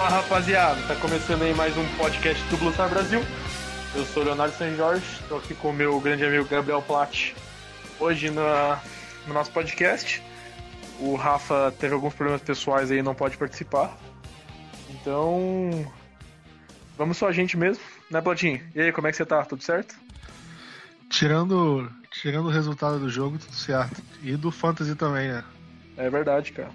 Fala rapaziada, tá começando aí mais um podcast do Blue Star Brasil. Eu sou o Leonardo San Jorge, tô aqui com o meu grande amigo Gabriel Platt. Hoje na, no nosso podcast. O Rafa teve alguns problemas pessoais aí e não pode participar. Então. Vamos só a gente mesmo, né, Platinho? E aí, como é que você tá? Tudo certo? Tirando, tirando o resultado do jogo, tudo certo. E do Fantasy também, né? É verdade, cara.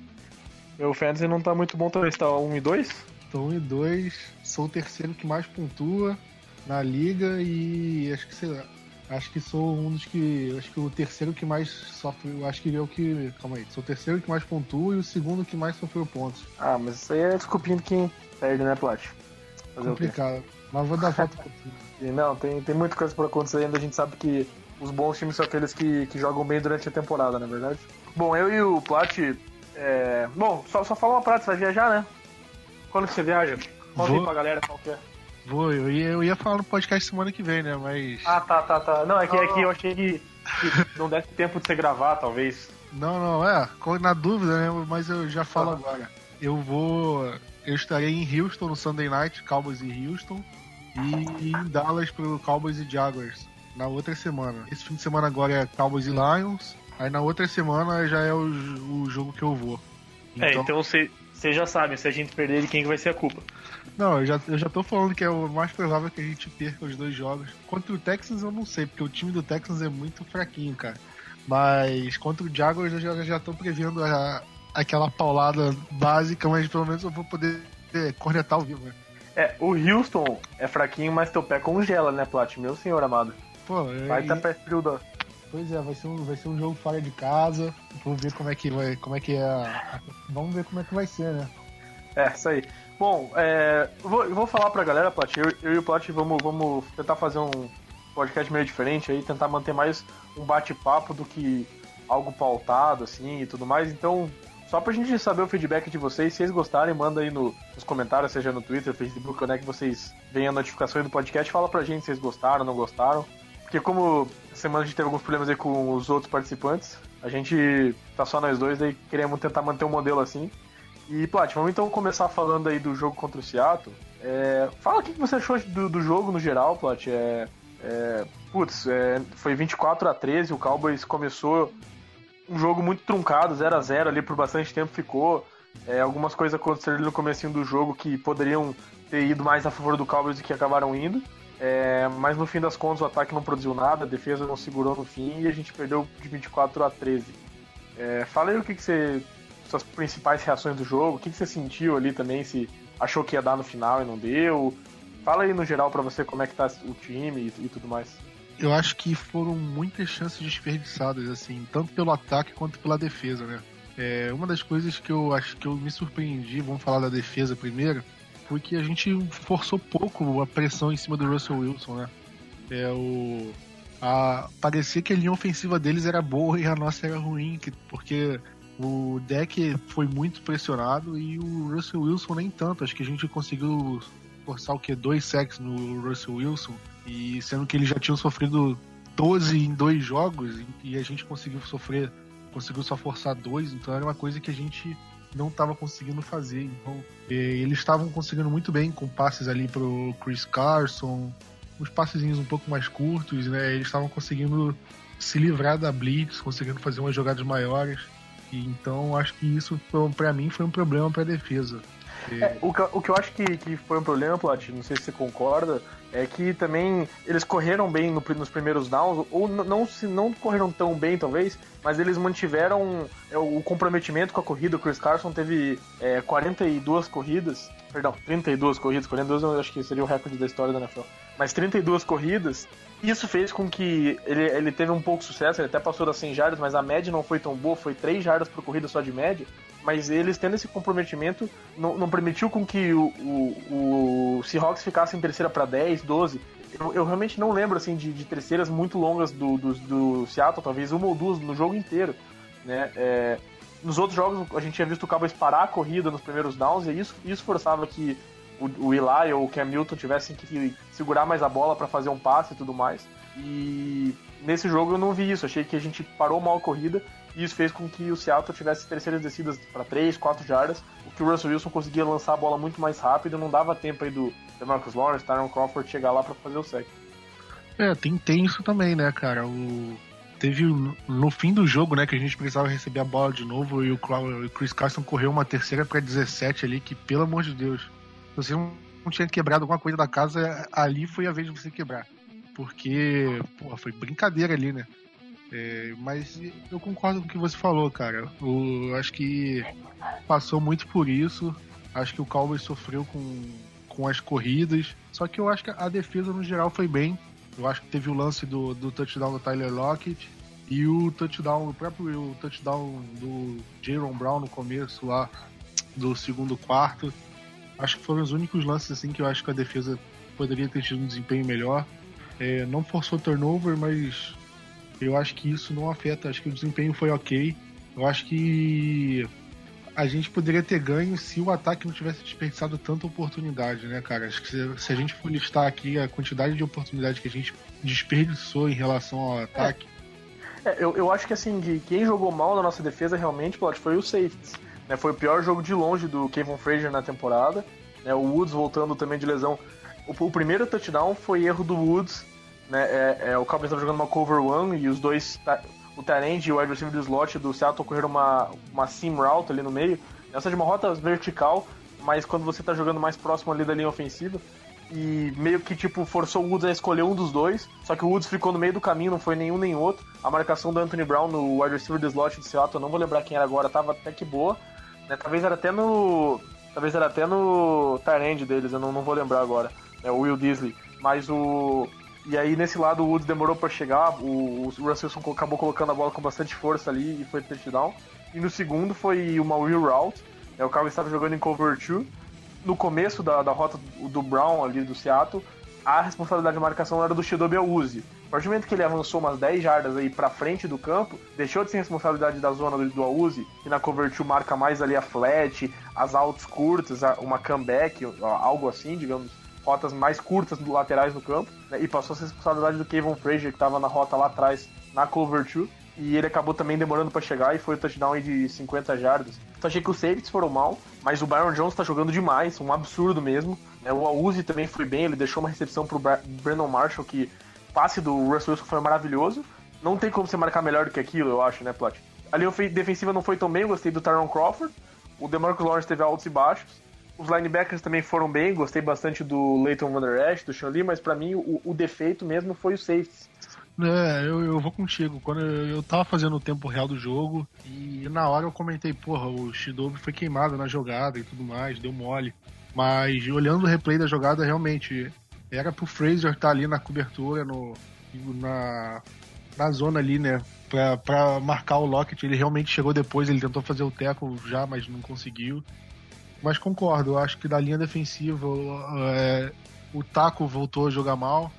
Meu fantasy não tá muito bom também, você tá 1 e 2? Tô 1 e 2, sou o terceiro que mais pontua na liga e acho que sei lá, acho que sou um dos que. Acho que o terceiro que mais sofre. Acho que é o que. Calma aí. Sou o terceiro que mais pontua e o segundo que mais sofreu pontos. Ah, mas isso aí é desculpinho de quem perde, né, Plat? Complicado. Mas vou dar volta pro não, tem, tem muita coisa por acontecer ainda. A gente sabe que os bons times são aqueles que, que jogam bem durante a temporada, não é verdade? Bom, eu e o Plat. É... Bom, só, só fala uma Plat, você vai viajar, né? Quando você viaja? Conta aí Vou. pra galera qual que é. Vou, eu ia, eu ia falar no podcast semana que vem, né? Mas. Ah, tá, tá, tá. Não, é que, é que eu achei que, que não desse tempo de você gravar, talvez. Não, não, é, na dúvida, né? Mas eu já falo agora. Eu vou. Eu estarei em Houston no Sunday Night, Cowboys e Houston. E em Dallas pro Cowboys e Jaguars na outra semana. Esse fim de semana agora é Cowboys e Lions. Aí na outra semana já é o, o jogo que eu vou. É, então você vocês já sabem, se a gente perder, de quem que vai ser a culpa. Não, eu já, eu já tô falando que é o mais provável que a gente perca os dois jogos. Contra o Texans eu não sei, porque o time do Texans é muito fraquinho, cara. Mas contra o Jaguars eu já, já tô prevendo a- aquela paulada básica, mas pelo menos eu vou poder é, cornetar ao vivo, né? É, o Houston é fraquinho, mas teu pé congela, né, Plat? Meu senhor amado. Pô, Vai e- tá pé frio da. Pois é, vai ser, um, vai ser um jogo fora de casa. Vamos ver como é que vai, como é que é. Vamos ver como é que vai ser, né? É, isso aí. Bom, é, vou, vou falar pra galera, Plat. Eu, eu e o Plat vamos, vamos tentar fazer um podcast meio diferente aí, tentar manter mais um bate-papo do que algo pautado, assim, e tudo mais. Então, só pra gente saber o feedback de vocês, se vocês gostarem, manda aí no- nos comentários, seja no Twitter, Facebook, onde é que vocês veem a notificação do podcast, fala pra gente se vocês gostaram, não gostaram. Porque como semana a gente teve alguns problemas aí com os outros participantes, a gente tá só nós dois, daí queremos tentar manter um modelo assim. E, Plat, vamos então começar falando aí do jogo contra o Seattle. É, fala o que você achou do, do jogo no geral, Plat. É, é, putz, é, foi 24 a 13, o Cowboys começou um jogo muito truncado, 0 a 0 ali por bastante tempo ficou. É, algumas coisas aconteceram no comecinho do jogo que poderiam ter ido mais a favor do Cowboys do que acabaram indo. É, mas no fim das contas o ataque não produziu nada, a defesa não segurou no fim e a gente perdeu de 24 a 13. É, fala aí o que, que você. suas principais reações do jogo, o que, que você sentiu ali também, se achou que ia dar no final e não deu. Fala aí no geral pra você como é que tá o time e, e tudo mais. Eu acho que foram muitas chances desperdiçadas, assim, tanto pelo ataque quanto pela defesa, né? É, uma das coisas que eu acho que eu me surpreendi, vamos falar da defesa primeiro, foi que a gente forçou pouco a pressão em cima do Russell Wilson, né? É o a, parecia que a linha ofensiva deles era boa e a nossa era ruim, que, porque o deck foi muito pressionado e o Russell Wilson nem tanto. Acho que a gente conseguiu forçar o que dois sacks no Russell Wilson e sendo que eles já tinham sofrido 12 em dois jogos e a gente conseguiu sofrer, conseguiu só forçar dois, então era uma coisa que a gente não estava conseguindo fazer. Então, eles estavam conseguindo muito bem com passes ali pro Chris Carson, uns passezinhos um pouco mais curtos, né? Eles estavam conseguindo se livrar da blitz, conseguindo fazer umas jogadas maiores. E então acho que isso para mim foi um problema para a defesa. É, o, que, o que eu acho que, que foi um problema, Plat, não sei se você concorda, é que também eles correram bem no, nos primeiros downs, ou não se não correram tão bem, talvez, mas eles mantiveram é, o comprometimento com a corrida. O Chris Carson teve é, 42 corridas, perdão, 32 corridas, 42 eu acho que seria o recorde da história da NFL, mas 32 corridas. Isso fez com que ele, ele teve um pouco de sucesso, ele até passou das 100 jardas, mas a média não foi tão boa, foi 3 jardas por corrida só de média mas eles tendo esse comprometimento não, não permitiu com que o, o, o Seahawks ficasse em terceira para 10, 12. Eu, eu, realmente não lembro assim de, de terceiras muito longas do, do, do, Seattle, talvez uma ou duas no jogo inteiro. Né? É, nos outros jogos a gente tinha visto o Cowboys parar a corrida nos primeiros downs e isso, isso forçava que o, o Eli ou o Cam Newton tivessem que segurar mais a bola para fazer um passe e tudo mais. E nesse jogo eu não vi isso, achei que a gente parou mal a corrida e isso fez com que o Seattle tivesse terceiras descidas para 3, 4 jardas, o que o Russell Wilson conseguia lançar a bola muito mais rápido, não dava tempo aí do Marcus Lawrence, Tyron Crawford chegar lá para fazer o sec. É, tem, tem isso também, né, cara? O... Teve no fim do jogo, né, que a gente precisava receber a bola de novo e o, Chris Carson correu uma terceira para 17 ali, que pelo amor de Deus, você não, tinha quebrado alguma coisa da casa, ali foi a vez de você quebrar. Porque, porra, foi brincadeira ali, né? É, mas eu concordo com o que você falou, cara. Eu acho que passou muito por isso. Acho que o Cowboys sofreu com, com as corridas. Só que eu acho que a defesa no geral foi bem. Eu acho que teve o lance do, do touchdown do Tyler Lockett e o touchdown, o próprio o touchdown do Jaron Brown no começo lá do segundo quarto. Acho que foram os únicos lances assim que eu acho que a defesa poderia ter tido um desempenho melhor. É, não forçou turnover, mas eu acho que isso não afeta. Acho que o desempenho foi ok. Eu acho que a gente poderia ter ganho se o ataque não tivesse desperdiçado tanta oportunidade, né, cara? Acho que se, se a gente for listar aqui a quantidade de oportunidades que a gente desperdiçou em relação ao ataque. É. É, eu, eu acho que assim, quem jogou mal na nossa defesa realmente, Plot, foi o safeties. Né? Foi o pior jogo de longe do Kevin Frazier na temporada. Né? O Woods voltando também de lesão. O, o primeiro touchdown foi erro do Woods né? É, é, o Cowboys estava jogando uma cover one e os dois, o Tyrande e o wide receiver do slot do Seattle correram uma, uma seam route ali no meio. Essa de uma rota vertical, mas quando você está jogando mais próximo ali da linha ofensiva, e meio que tipo forçou o Woods a escolher um dos dois, só que o Woods ficou no meio do caminho, não foi nenhum nem outro. A marcação do Anthony Brown no wide receiver do slot do Seattle, eu não vou lembrar quem era agora, tava até que boa. Né? Talvez era até no. Talvez era até no Tyrande deles, eu não, não vou lembrar agora. É o Will Disley. Mas o. E aí nesse lado o Woods demorou para chegar, o, o Russell acabou colocando a bola com bastante força ali e foi touchdown. E no segundo foi uma wheel route, né, o Cowboys estava jogando em cover 2. No começo da, da rota do, do Brown ali do Seattle, a responsabilidade de marcação era do Shidobi Awuzi. A partir do momento que ele avançou umas 10 jardas aí para frente do campo, deixou de ser responsabilidade da zona do, do que na cover 2 marca mais ali a flat, as altas curtas, uma comeback, algo assim, digamos rotas mais curtas do laterais no campo, né, e passou a ser responsabilidade do Kevin Frazier, que estava na rota lá atrás, na cover 2, e ele acabou também demorando para chegar e foi o touchdown de 50 jardas. Então achei que os safeties foram mal, mas o Byron Jones está jogando demais, um absurdo mesmo. Né, o Auzi também foi bem, ele deixou uma recepção pro Brandon Marshall, que passe do Russell Wilson foi maravilhoso. Não tem como você marcar melhor do que aquilo, eu acho, né, Plot? A linha defensiva não foi tão bem, gostei do Tyron Crawford. O DeMarcus Lawrence teve altos e baixos. Os linebackers também foram bem, gostei bastante do Leighton Van Der Esch, do Sean Lee, mas para mim o, o, defeito mesmo foi o safety. É, eu, eu vou contigo. Quando eu, eu tava fazendo o tempo real do jogo e na hora eu comentei, porra, o Shidobi foi queimado na jogada e tudo mais, deu mole. Mas olhando o replay da jogada, realmente era pro Fraser estar tá ali na cobertura, no, na, na zona ali, né? Pra, pra marcar o Lockett. Ele realmente chegou depois, ele tentou fazer o teco já, mas não conseguiu. Mas concordo, eu acho que da linha defensiva é, o Taco voltou a jogar mal,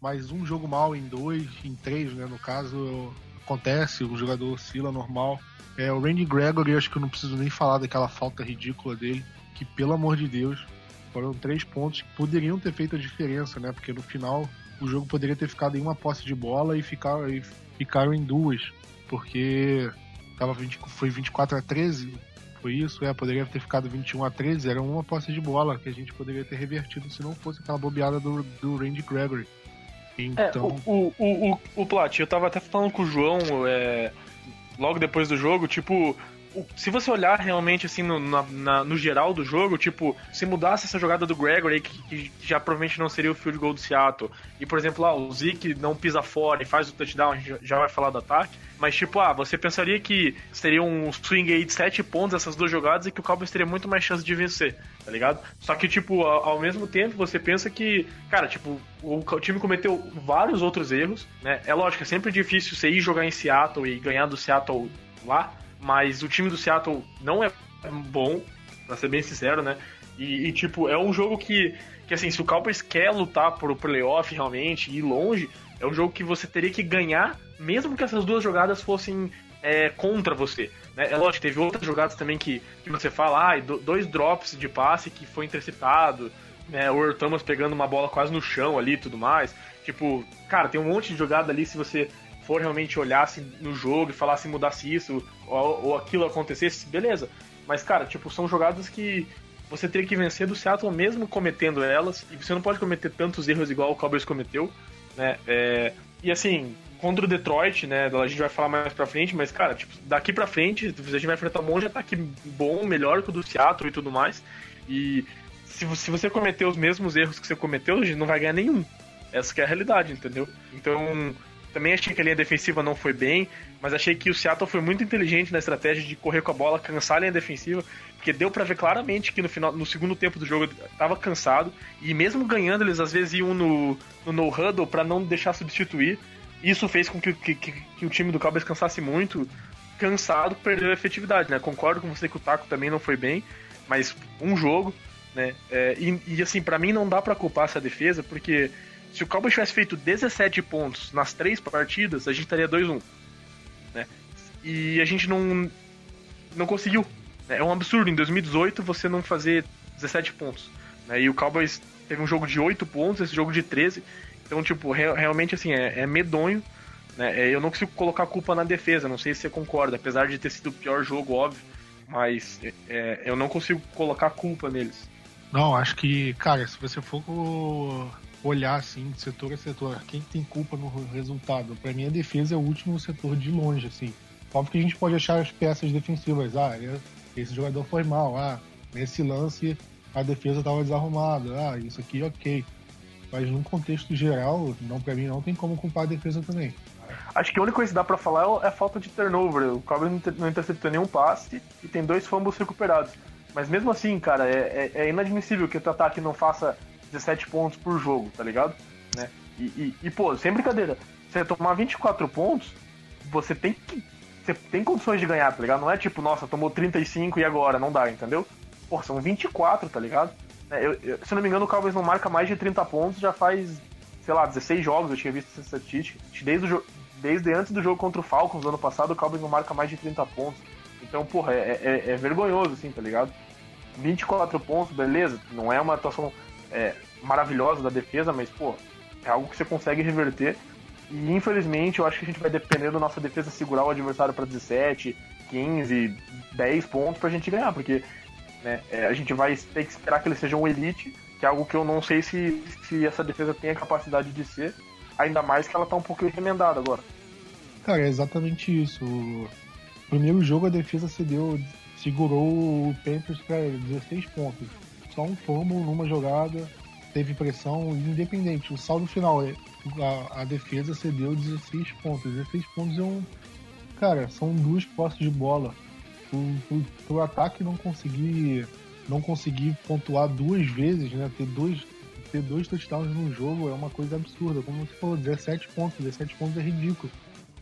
mas um jogo mal em dois, em três, né? No caso, acontece, o jogador oscila normal. É, o Randy Gregory, acho que eu não preciso nem falar daquela falta ridícula dele, que pelo amor de Deus, foram três pontos que poderiam ter feito a diferença, né? Porque no final o jogo poderia ter ficado em uma posse de bola e, ficar, e ficaram em duas, porque tava 20, foi 24 a 13 foi isso, é, poderia ter ficado 21 a 13, era uma posse de bola que a gente poderia ter revertido se não fosse aquela bobeada do, do Randy Gregory. Então... É, o, o, o, o Plat, eu tava até falando com o João é, logo depois do jogo, tipo, se você olhar realmente assim no, na, na, no geral do jogo, tipo, se mudasse essa jogada do Gregory, que, que, já provavelmente não seria o field goal do Seattle, e por exemplo, lá, o Zeke não pisa fora e faz o touchdown, a gente já vai falar do ataque, mas tipo, ah, você pensaria que seria um swing aí de 7 pontos essas duas jogadas e que o Cowboys teria muito mais chance de vencer, tá ligado? Só que, tipo, ao, ao mesmo tempo, você pensa que, cara, tipo, o, o, time cometeu vários outros erros, né? É lógico, é sempre difícil você ir jogar em Seattle e ganhar do Seattle lá, mas o time do Seattle não é bom, pra ser bem sincero, né? E, e, tipo, é um jogo que, que assim, se o Cowboys quer lutar por o playoff realmente e ir longe, é um jogo que você teria que ganhar, mesmo que essas duas jogadas fossem é, contra você. Né? É lógico, teve outras jogadas também que, que você fala, ah, dois drops de passe que foi interceptado, né? O Earl Thomas pegando uma bola quase no chão ali e tudo mais. Tipo, cara, tem um monte de jogada ali se você for realmente olhasse no jogo e falasse mudasse isso ou, ou aquilo acontecesse, beleza. Mas, cara, tipo, são jogadas que você teria que vencer do Seattle mesmo cometendo elas, e você não pode cometer tantos erros igual o Cowboys cometeu, né? É, e assim, contra o Detroit, né? A gente vai falar mais pra frente, mas, cara, tipo, daqui pra frente, a gente vai enfrentar um monte de ataque bom, melhor que o do Seattle e tudo mais. E se, se você cometer os mesmos erros que você cometeu, a gente não vai ganhar nenhum. Essa é a realidade, entendeu? Então, também achei que a linha defensiva não foi bem, mas achei que o Seattle foi muito inteligente na estratégia de correr com a bola, cansar a linha defensiva, porque deu para ver claramente que no final, no segundo tempo do jogo tava cansado e mesmo ganhando eles às vezes iam no no, no huddle para não deixar substituir. Isso fez com que, que, que, que o time do Cowboys cansasse muito, cansado, perdeu a efetividade, né? Concordo com você que o Taco também não foi bem, mas um jogo, né? É, e, e assim, para mim não dá para culpar essa defesa, porque se o Cowboys tivesse feito 17 pontos nas três partidas, a gente estaria 2-1. Né? E a gente não, não conseguiu. É um absurdo em 2018 você não fazer 17 pontos. Né? E o Cowboys teve um jogo de 8 pontos, esse jogo de 13. Então, tipo, re realmente assim, é, é medonho. Né? É, eu não consigo colocar a culpa na defesa, não sei se você concorda, apesar de ter sido o pior jogo, óbvio. Mas é, eu não consigo colocar a culpa neles. Não, acho que, cara, se você for olhar assim, setor a setor, quem tem culpa no resultado? Para mim, a defesa é o último setor de longe, assim. Óbvio que a gente pode achar as peças defensivas, ah, esse jogador foi mal, ah, nesse lance a defesa estava desarrumada, ah, isso aqui ok. Mas num contexto geral, não para mim não tem como culpar a defesa também. Acho que a única coisa que dá para falar é a falta de turnover. O Cowboys não interceptou nenhum passe e tem dois fumbles recuperados. Mas mesmo assim, cara, é, é, é inadmissível que o ataque não faça 17 pontos por jogo, tá ligado? Né? E, e, e, pô, sem brincadeira, você tomar 24 pontos, você tem que. Você tem condições de ganhar, tá ligado? Não é tipo, nossa, tomou 35 e agora, não dá, entendeu? Pô, são 24, tá ligado? É, eu, eu, se não me engano, o Cowboys não marca mais de 30 pontos já faz, sei lá, 16 jogos, eu tinha visto essa estatística. Desde, o, desde antes do jogo contra o Falcons ano passado, o Cowboys não marca mais de 30 pontos. Então, porra, é, é, é vergonhoso, assim, tá ligado? 24 pontos, beleza, não é uma atuação é, maravilhosa da defesa, mas, pô, é algo que você consegue reverter. E infelizmente eu acho que a gente vai depender da nossa defesa segurar o adversário para 17, 15, 10 pontos pra gente ganhar, porque né, é, a gente vai ter que esperar que eles sejam um elite, que é algo que eu não sei se, se essa defesa tem a capacidade de ser, ainda mais que ela tá um pouco remendada agora. Cara, é exatamente isso. O primeiro jogo a defesa cedeu, segurou o Panthers para 16 pontos. Só um fumble numa jogada, teve pressão independente. O saldo final, é, a, a defesa cedeu 16 pontos. 16 pontos é um. Cara, são duas postes de bola. O, o, ataque não conseguir não conseguir pontuar duas vezes, né? Ter dois, ter dois touchdowns no jogo é uma coisa absurda. Como você falou, 17 pontos. 17 pontos é ridículo.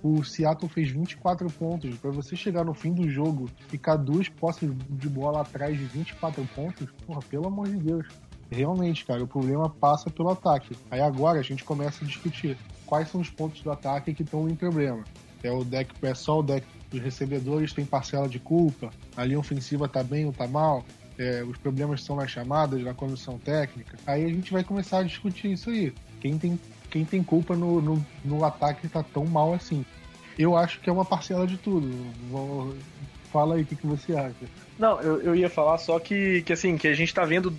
O Seattle fez 24 pontos. Para você chegar no fim do jogo, ficar duas posses de bola atrás de 24 pontos, porra, pelo amor de Deus realmente, cara, o problema passa pelo ataque. Aí agora a gente começa a discutir quais são os pontos do ataque que estão em problema. É o deck, é só o deck dos recebedores tem parcela de culpa, a linha ofensiva tá bem ou tá mal, é, os problemas são nas chamadas, na condução técnica. Aí a gente vai começar a discutir isso aí. Quem tem, quem tem culpa no, no, no ataque tá tão mal assim? Eu acho que é uma parcela de tudo. Vou, fala aí o que, que você acha. Não, eu, eu ia falar só que, que assim, que a gente tá vendo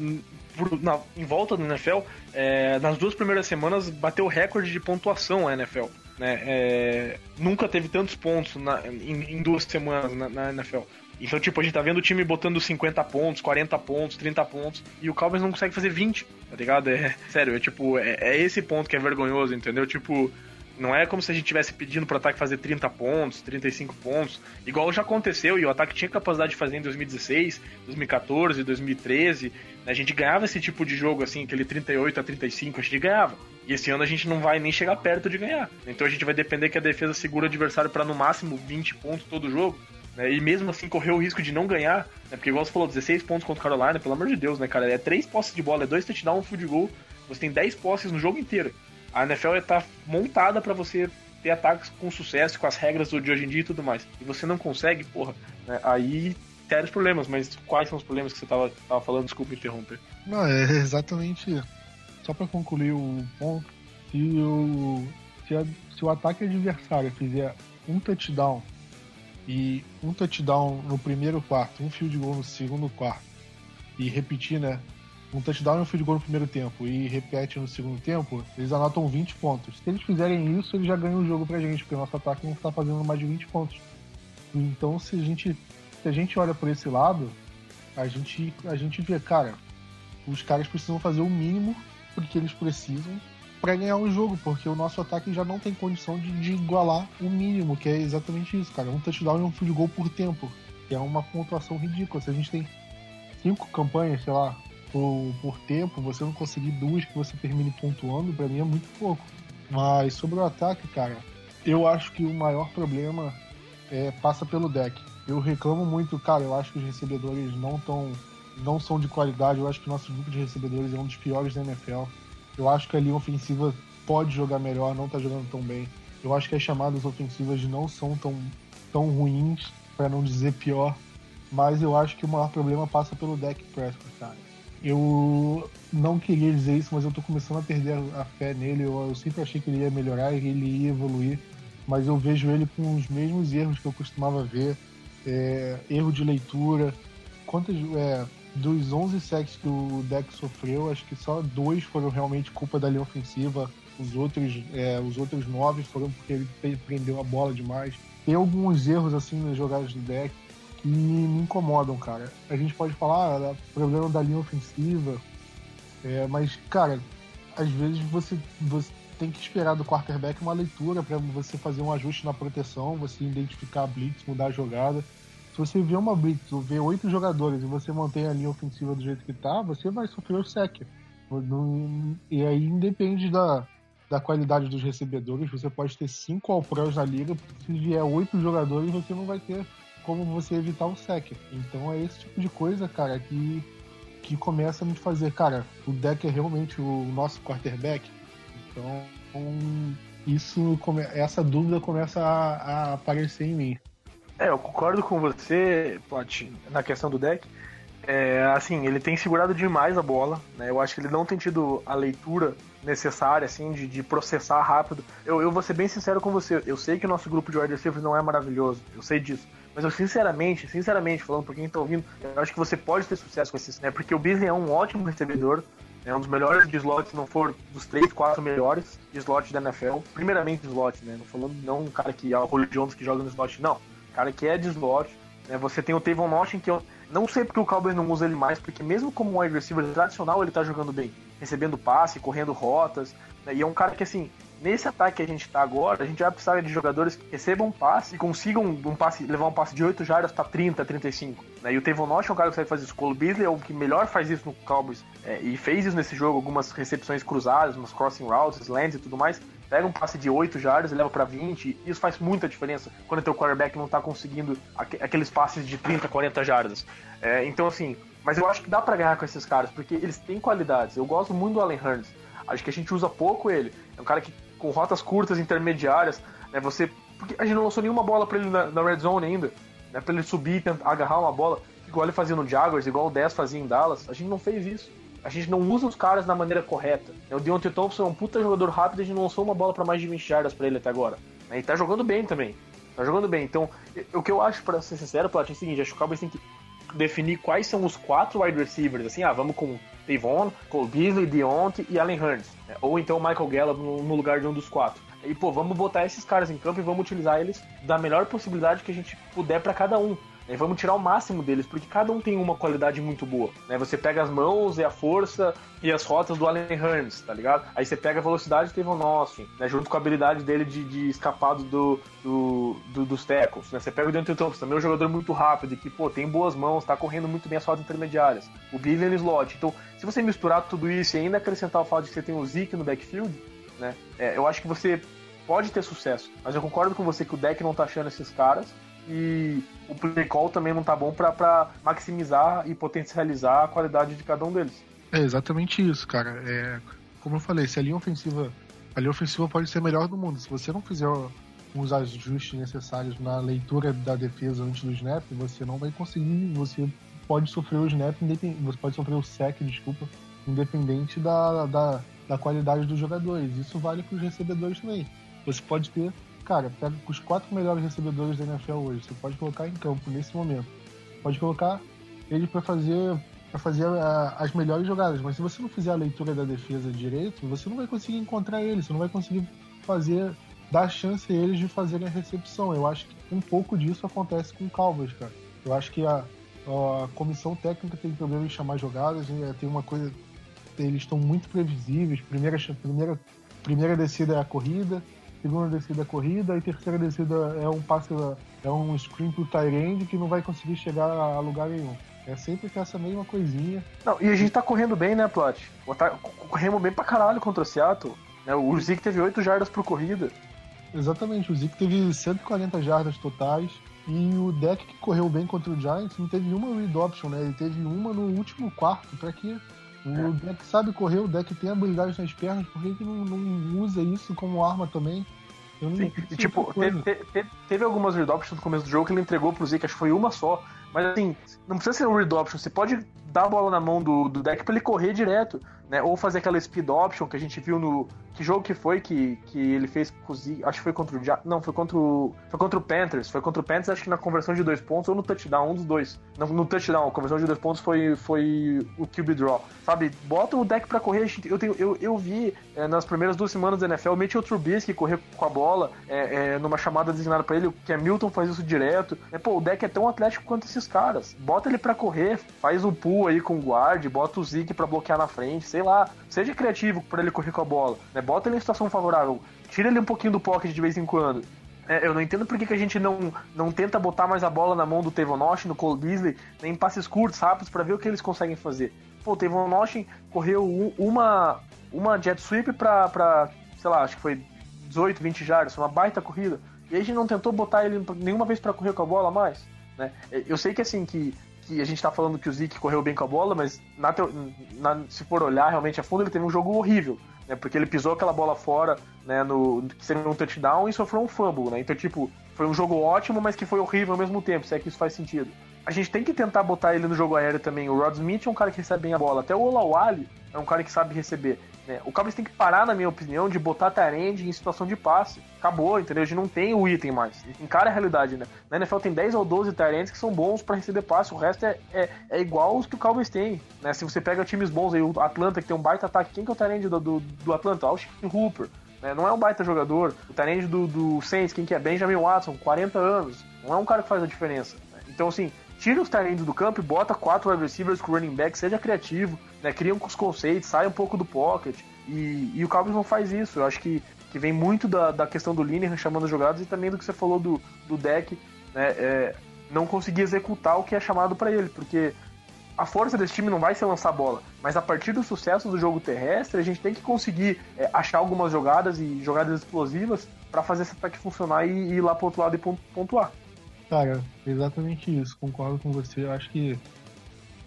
por, na, em volta do NFL, é, nas duas primeiras semanas bateu recorde de pontuação a NFL. Né? É, nunca teve tantos pontos na, em, em, duas semanas na, na, NFL. Então, tipo, a gente tá vendo o time botando 50 pontos, 40 pontos, 30 pontos, e o Cowboys não consegue fazer 20, tá ligado? É, sério, é tipo, é, é esse ponto que é vergonhoso, entendeu? Tipo, não é como se a gente tivesse pedindo pro ataque fazer 30 pontos, 35 pontos, igual já aconteceu e o ataque tinha capacidade de fazer em 2016, 2014, 2013. A gente ganhava esse tipo de jogo, assim, aquele 38 a 35, a gente ganhava. E esse ano a gente não vai nem chegar perto de ganhar. Então a gente vai depender que a defesa segura o adversário para no máximo 20 pontos todo jogo. Né? E mesmo assim correr o risco de não ganhar, né? porque igual você falou, 16 pontos contra o Carolina, pelo amor de Deus, né, cara? É três posses de bola, é dois touchdowns, um field goal. Você tem 10 posses no jogo inteiro. A NFL está montada para você ter ataques com sucesso, com as regras de hoje em dia e tudo mais. E você não consegue, porra, né? aí sérios problemas, mas quais são os problemas que você tava, tava falando? Desculpa interromper. Não, é exatamente Só para concluir o ponto, se o, se, a, se o ataque adversário fizer um touchdown e um touchdown no primeiro quarto, um field goal no segundo quarto, e repetir, né, um touchdown e um field goal no primeiro tempo e repete no segundo tempo, eles anotam 20 pontos. Se eles fizerem isso, eles já ganham o jogo pra gente, porque o nosso ataque não está fazendo mais de 20 pontos. Então, se a gente, se a gente olha por esse lado, a gente, a gente vê, cara, os caras precisam fazer o mínimo porque eles precisam para ganhar o jogo, porque o nosso ataque já não tem condição de, de, igualar o mínimo, que é exatamente isso, cara. Um touchdown e um field goal por tempo, que é uma pontuação ridícula. Se a gente tem cinco campanhas, sei lá, por, por tempo, você não conseguir duas que você termine pontuando, para mim é muito pouco. Mas sobre o ataque, cara, eu acho que o maior problema é, passa pelo deck. Eu reclamo muito, cara, eu acho que os recebedores não tão, não são de qualidade, eu acho que o nosso grupo de recebedores é um dos piores da NFL. Eu acho que a linha ofensiva pode jogar melhor, não tá jogando tão bem. Eu acho que as chamadas ofensivas não são tão, tão ruins, para não dizer pior. Mas eu acho que o maior problema passa pelo deck Prescott, cara. Eu não queria dizer isso, mas eu tô começando a perder a fé nele. Eu, eu sempre achei que ele ia melhorar, ele ia evoluir, mas eu vejo ele com os mesmos erros que eu costumava ver. É, erro de leitura. Quantas, é, dos 11 sacks que o deck sofreu, acho que só dois foram realmente culpa da linha ofensiva. Os outros, é, os outros nove foram porque ele prendeu a bola demais. Tem alguns erros assim nas jogadas do deck que me incomodam, cara. A gente pode falar ah, problema da linha ofensiva, é, mas, cara, às vezes você, você tem que esperar do quarterback uma leitura para você fazer um ajuste na proteção, você identificar a blitz, mudar a jogada. Se você vê uma blitz vê oito jogadores e você mantém a linha ofensiva do jeito que tá, você vai sofrer o sec. E aí independe da, da qualidade dos recebedores, você pode ter cinco all-pros na liga, se vier oito jogadores, você não vai ter como você evitar o sec. Então é esse tipo de coisa, cara, que, que começa a me fazer, cara, o deck é realmente o nosso quarterback. Então, isso essa dúvida começa a, a aparecer em mim. É, eu concordo com você, Plot, na questão do deck. É, assim, ele tem segurado demais a bola, né? Eu acho que ele não tem tido a leitura necessária, assim, de, de processar rápido. Eu, eu vou ser bem sincero com você, eu sei que o nosso grupo de wide receivers não é maravilhoso, eu sei disso. Mas eu sinceramente, sinceramente, falando por quem tá ouvindo, eu acho que você pode ter sucesso com esses, né? Porque o Beasley é um ótimo recebedor, é um dos melhores de slot, se não for dos três, quatro melhores de slot da NFL. Primeiramente slot, né? Não falando não um cara que é o Julio Jones que joga no slot, não. cara que é de slot. Né? Você tem o Tavon Austin, que eu não sei porque o Cowboys não usa ele mais, porque mesmo como um wide receiver tradicional, ele tá jogando bem. Recebendo passe, correndo rotas. Né? E é um cara que, assim, nesse ataque que a gente tá agora, a gente vai precisar de jogadores que recebam passe e consigam um passe, levar um passe de 8 jardas para 30, 35. Né? E o Tevon Nosh é um cara que sabe fazer isso. O Cole Beasley é o que melhor faz isso no Cowboys é, e fez isso nesse jogo, algumas recepções cruzadas, umas crossing routes, lands e tudo mais. Pega um passe de 8 jardas e leva para 20, e isso faz muita diferença quando o teu quarterback não tá conseguindo aqu aqueles passes de 30, 40 jardas. É, então, assim, mas eu acho que dá para ganhar com esses caras, porque eles têm qualidades. Eu gosto muito do Allen Hurns. Acho que a gente usa pouco ele. É um cara que com rotas curtas, intermediárias, né? Você. Porque a gente não lançou nenhuma bola para ele na, na, red zone ainda, né? Pra ele subir e agarrar uma bola, igual ele fazia no Jaguars, igual o 10 fazia em Dallas. A gente não fez isso. A gente não usa os caras da maneira correta. O Deontay Thompson é um puta jogador rápido e a gente não lançou uma bola para mais de 20 jardas pra ele até agora. Né? E tá jogando bem também. Tá jogando bem. Então, o que eu acho, para ser sincero, Plat, é o seguinte: acho que o Cowboys tem que definir quais são os quatro wide receivers. Assim, ah, vamos com Devon, Cole Beasley, Deontay e Allen Hurns. Né? Ou então Michael Gallup no, lugar de um dos quatro. E, pô, vamos botar esses caras em campo e vamos utilizar eles da melhor possibilidade que a gente puder para cada um. Né? Vamos tirar o máximo deles, porque cada um tem uma qualidade muito boa. Né? Você pega as mãos e a força e as rotas do Allen Hearns, tá ligado? Aí você pega a velocidade do Tevon Austin, né? junto com a habilidade dele de, de escapado do, do, do, dos tackles. Né? Você pega o Deontay Thompson, também é um jogador muito rápido, que pô, tem boas mãos, tá correndo muito bem as rotas intermediárias. O Billy no slot. Então, se você misturar tudo isso e ainda acrescentar o fato de que você tem o Zeke no backfield, né? É, eu acho que você pode ter sucesso. Mas eu concordo com você que o deck não tá achando esses caras e o play call também não tá bom para maximizar e potencializar a qualidade de cada um deles. É exatamente isso, cara. É, como eu falei, se a linha ofensiva. A linha ofensiva pode ser a melhor do mundo. Se você não fizer os ajustes necessários na leitura da defesa antes do snap, você não vai conseguir. Você pode sofrer o snap, você pode sofrer o sec, desculpa, independente da, da, da qualidade dos jogadores. Isso vale para os recebedores também. Você pode ter, cara, pega os quatro melhores recebedores da NFL hoje, você pode colocar em campo nesse momento. Pode colocar ele para fazer para fazer a, as melhores jogadas, mas se você não fizer a leitura da defesa direito, você não vai conseguir encontrar ele, você não vai conseguir fazer dar chance a eles de fazerem a recepção. Eu acho que um pouco disso acontece com o Calvas, cara. Eu acho que a, a comissão técnica tem problema em chamar jogadas, né? tem uma coisa eles estão muito previsíveis. Primeira, primeira, primeira descida é a corrida, segunda descida é corrida, e terceira descida é um passe, é um screen pro Tyrande que não vai conseguir chegar a lugar nenhum. É sempre com essa mesma coisinha. Não, e a gente tá correndo bem, né, Plot? Corremos bem pra caralho contra o Seattle. Né? O Zeke teve 8 jardas por corrida. Exatamente, o Zeke teve 140 jardas totais. E o deck que correu bem contra o Giants não teve uma read option, né? Ele teve uma no último quarto. Pra quê? O deck sabe correr, o deck tem habilidade nas pernas, por que, que não, não usa isso como arma também? Sim, e tipo, teve, teve, teve, algumas read options no começo do jogo que ele entregou pro Zeke, acho que foi uma só. Mas assim, não precisa ser um read option, você pode dar a bola na mão do, do deck para ele correr direto, né? Ou fazer aquela speed option que a gente viu no. Que jogo que foi que, que ele fez Acho que foi contra o. Não, foi contra o. Foi contra o Panthers. Foi contra o Panthers, acho que na conversão de dois pontos ou no touchdown, um dos dois. No, no touchdown, a conversão de dois pontos foi, foi o QB draw. Sabe? Bota o deck para correr. Eu, tenho, eu, eu vi é, nas primeiras duas semanas da NFL o Mitchell Trubisky correr com a bola é, é, numa chamada designada para ele, que é Milton faz isso direto. É, pô, o deck é tão atlético quanto esses caras. Bota ele para correr, faz o pull aí com o guard, bota o Zeke para bloquear na frente, sei lá. Seja criativo para ele correr com a bola, né? Bota ele em situação favorável, tira ele um pouquinho do pocket de vez em quando. É, eu não entendo por que, que a gente não, não tenta botar mais a bola na mão do Tevon Austin, do Cole Beasley, né, em passes curtos, rápidos, para ver o que eles conseguem fazer. Pô, o Tevon Austin correu uma, uma jet sweep pra, pra, sei lá, acho que foi 18, 20 jardas, uma baita corrida. E a gente não tentou botar ele nenhuma vez para correr com a bola mais. Né? Eu sei que assim, que que a gente tá falando que o Zeke correu bem com a bola, mas na, na, se for olhar realmente a fundo, ele teve um jogo horrível, né? Porque ele pisou aquela bola fora, né, no, que seria um touchdown e sofreu um fumble, né? Então, tipo, foi um jogo ótimo, mas que foi horrível ao mesmo tempo, se é que isso faz sentido. A gente tem que tentar botar ele no jogo aéreo também. O Rod Smith é um cara que recebe bem a bola. Até o Olawale é um cara que sabe receber. Né? O Cowboys tem que parar, na minha opinião, de botar Tyrande em situação de passe. Acabou, entendeu? A gente não tem o item mais. Encara a realidade, né? Na NFL tem 10 ou 12 Tyrands que são bons para receber passe. O resto é, é, é, igual os que o Cowboys tem. Né? Se você pega times bons aí, o Atlanta, que tem um baita ataque, quem que é o Tyrande do, do, do Atlanta? Austin Hooper. Né? Não é um baita jogador. O Tyrande do, do Saints, quem que é? Benjamin Watson, 40 anos. Não é um cara que faz a diferença. Né? Então, assim, tira os talentos do campo e bota quatro wide receivers com running back, seja criativo, né? Cria os conceitos, sai um pouco do pocket. E, e o Cowboys não faz isso. Eu acho que, que vem muito da, da questão do Linehan chamando jogadas e também do que você falou do, do deck, né? É, não conseguir executar o que é chamado para ele, porque a força desse time não vai ser lançar bola, mas a partir do sucesso do jogo terrestre, a gente tem que conseguir é, achar algumas jogadas e jogadas explosivas para fazer esse ataque funcionar e, e ir lá pro outro lado e pontuar. Cara, exatamente isso, concordo com você. Eu acho que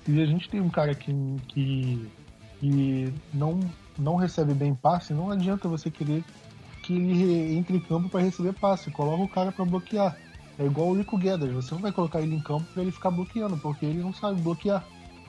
se a gente tem um cara que, que, que não, não recebe bem passe, não adianta você querer que ele entre em campo para receber passe. Coloca o cara para bloquear. É igual o Rico Guedes, você não vai colocar ele em campo para ele ficar bloqueando, porque ele não sabe bloquear.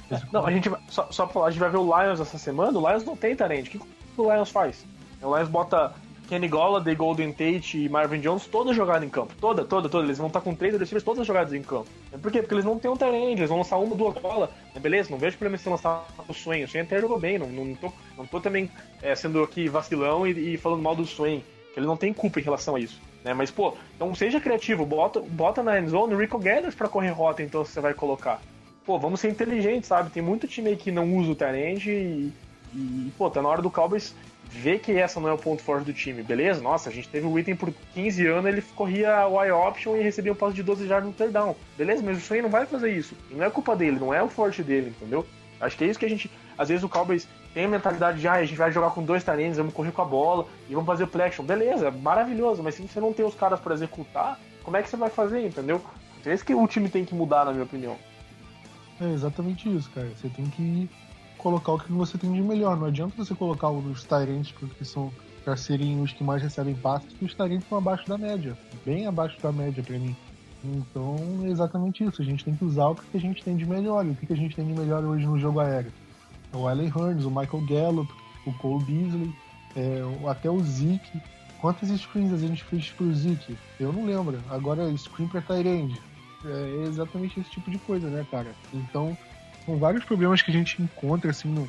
É, não, a gente vai, só, só a gente vai ver o Lions essa semana, o Lions não tem talento. O que o Lions faz? O Lions bota Kenny Golladay, Golden Tate e Marvin Jones, toda jogada em campo. Toda, toda, toda. Eles vão estar com três receivers, todas jogadas em campo. Por quê? Porque eles não têm um talento, eles vão lançar uma, duas bolas. Beleza, não vejo problema se lançar o Swain. O Swain até jogou bem, não, não, tô, não tô também é, sendo aqui vacilão e, e, falando mal do Swain. Ele não tem culpa em relação a isso. Né? Mas, pô, então seja criativo, bota, bota na endzone o Rico Gathers pra correr rota, então você vai colocar. Pô, vamos ser inteligentes, sabe? Tem muito time aí que não usa o Tyrande e, e, pô, tá na hora do Cowboys ver que essa não é o ponto forte do time, beleza? Nossa, a gente teve o item por 15 anos, ele corria o I-Option e recebia um passo de 12 jardas no third Beleza, mas isso aí não vai fazer isso. E não é culpa dele, não é o forte dele, entendeu? Acho que é isso que a gente. Às vezes o Cowboys tem a mentalidade de, ah, a gente vai jogar com dois talentos, vamos correr com a bola e vamos fazer o play action. Beleza, maravilhoso, mas se você não tem os caras para executar, como é que você vai fazer, entendeu? Então é isso que o time tem que mudar, na minha opinião. É exatamente isso, cara. Você tem que colocar o que você tem de melhor. Não adianta você colocar os Tyrants porque são para serem os que mais recebem passes, porque os Tyrants estão abaixo da média, bem abaixo da média para mim. Então é exatamente isso. A gente tem que usar o que a gente tem de melhor. E o que a gente tem de melhor hoje no jogo aéreo? É o Allen Hurns, o Michael Gallup, o Cole Beasley, é, até o Zeke. Quantas screens a gente fez pro Zeke? Eu não lembro. Agora, screen pra Tyrande. É exatamente esse tipo de coisa, né, cara? Então, são vários problemas que a gente encontra, assim, no,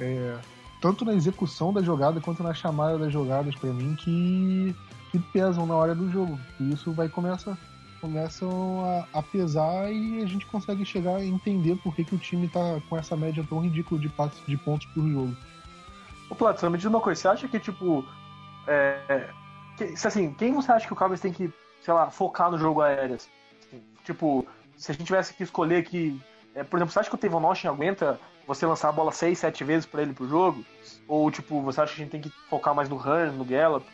é, tanto na execução da jogada quanto na chamada das jogadas, para mim, que, que pesam na hora do jogo. E isso vai começar começam a, a, pesar e a gente consegue chegar a entender por que, que o time tá com essa média tão ridícula de passes de pontos por jogo. Ô Platão, me diz uma coisa, você acha que, tipo, é, que, assim, quem você acha que o Cowboys tem que, sei lá, focar no jogo aéreo? Assim, tipo, se a gente tivesse que escolher que é, por exemplo, você acha que o Tevon Austin aguenta você lançar a bola 6, 7 vezes para ele pro jogo? Ou, tipo, você acha que a gente tem que focar mais no run, no Gallup?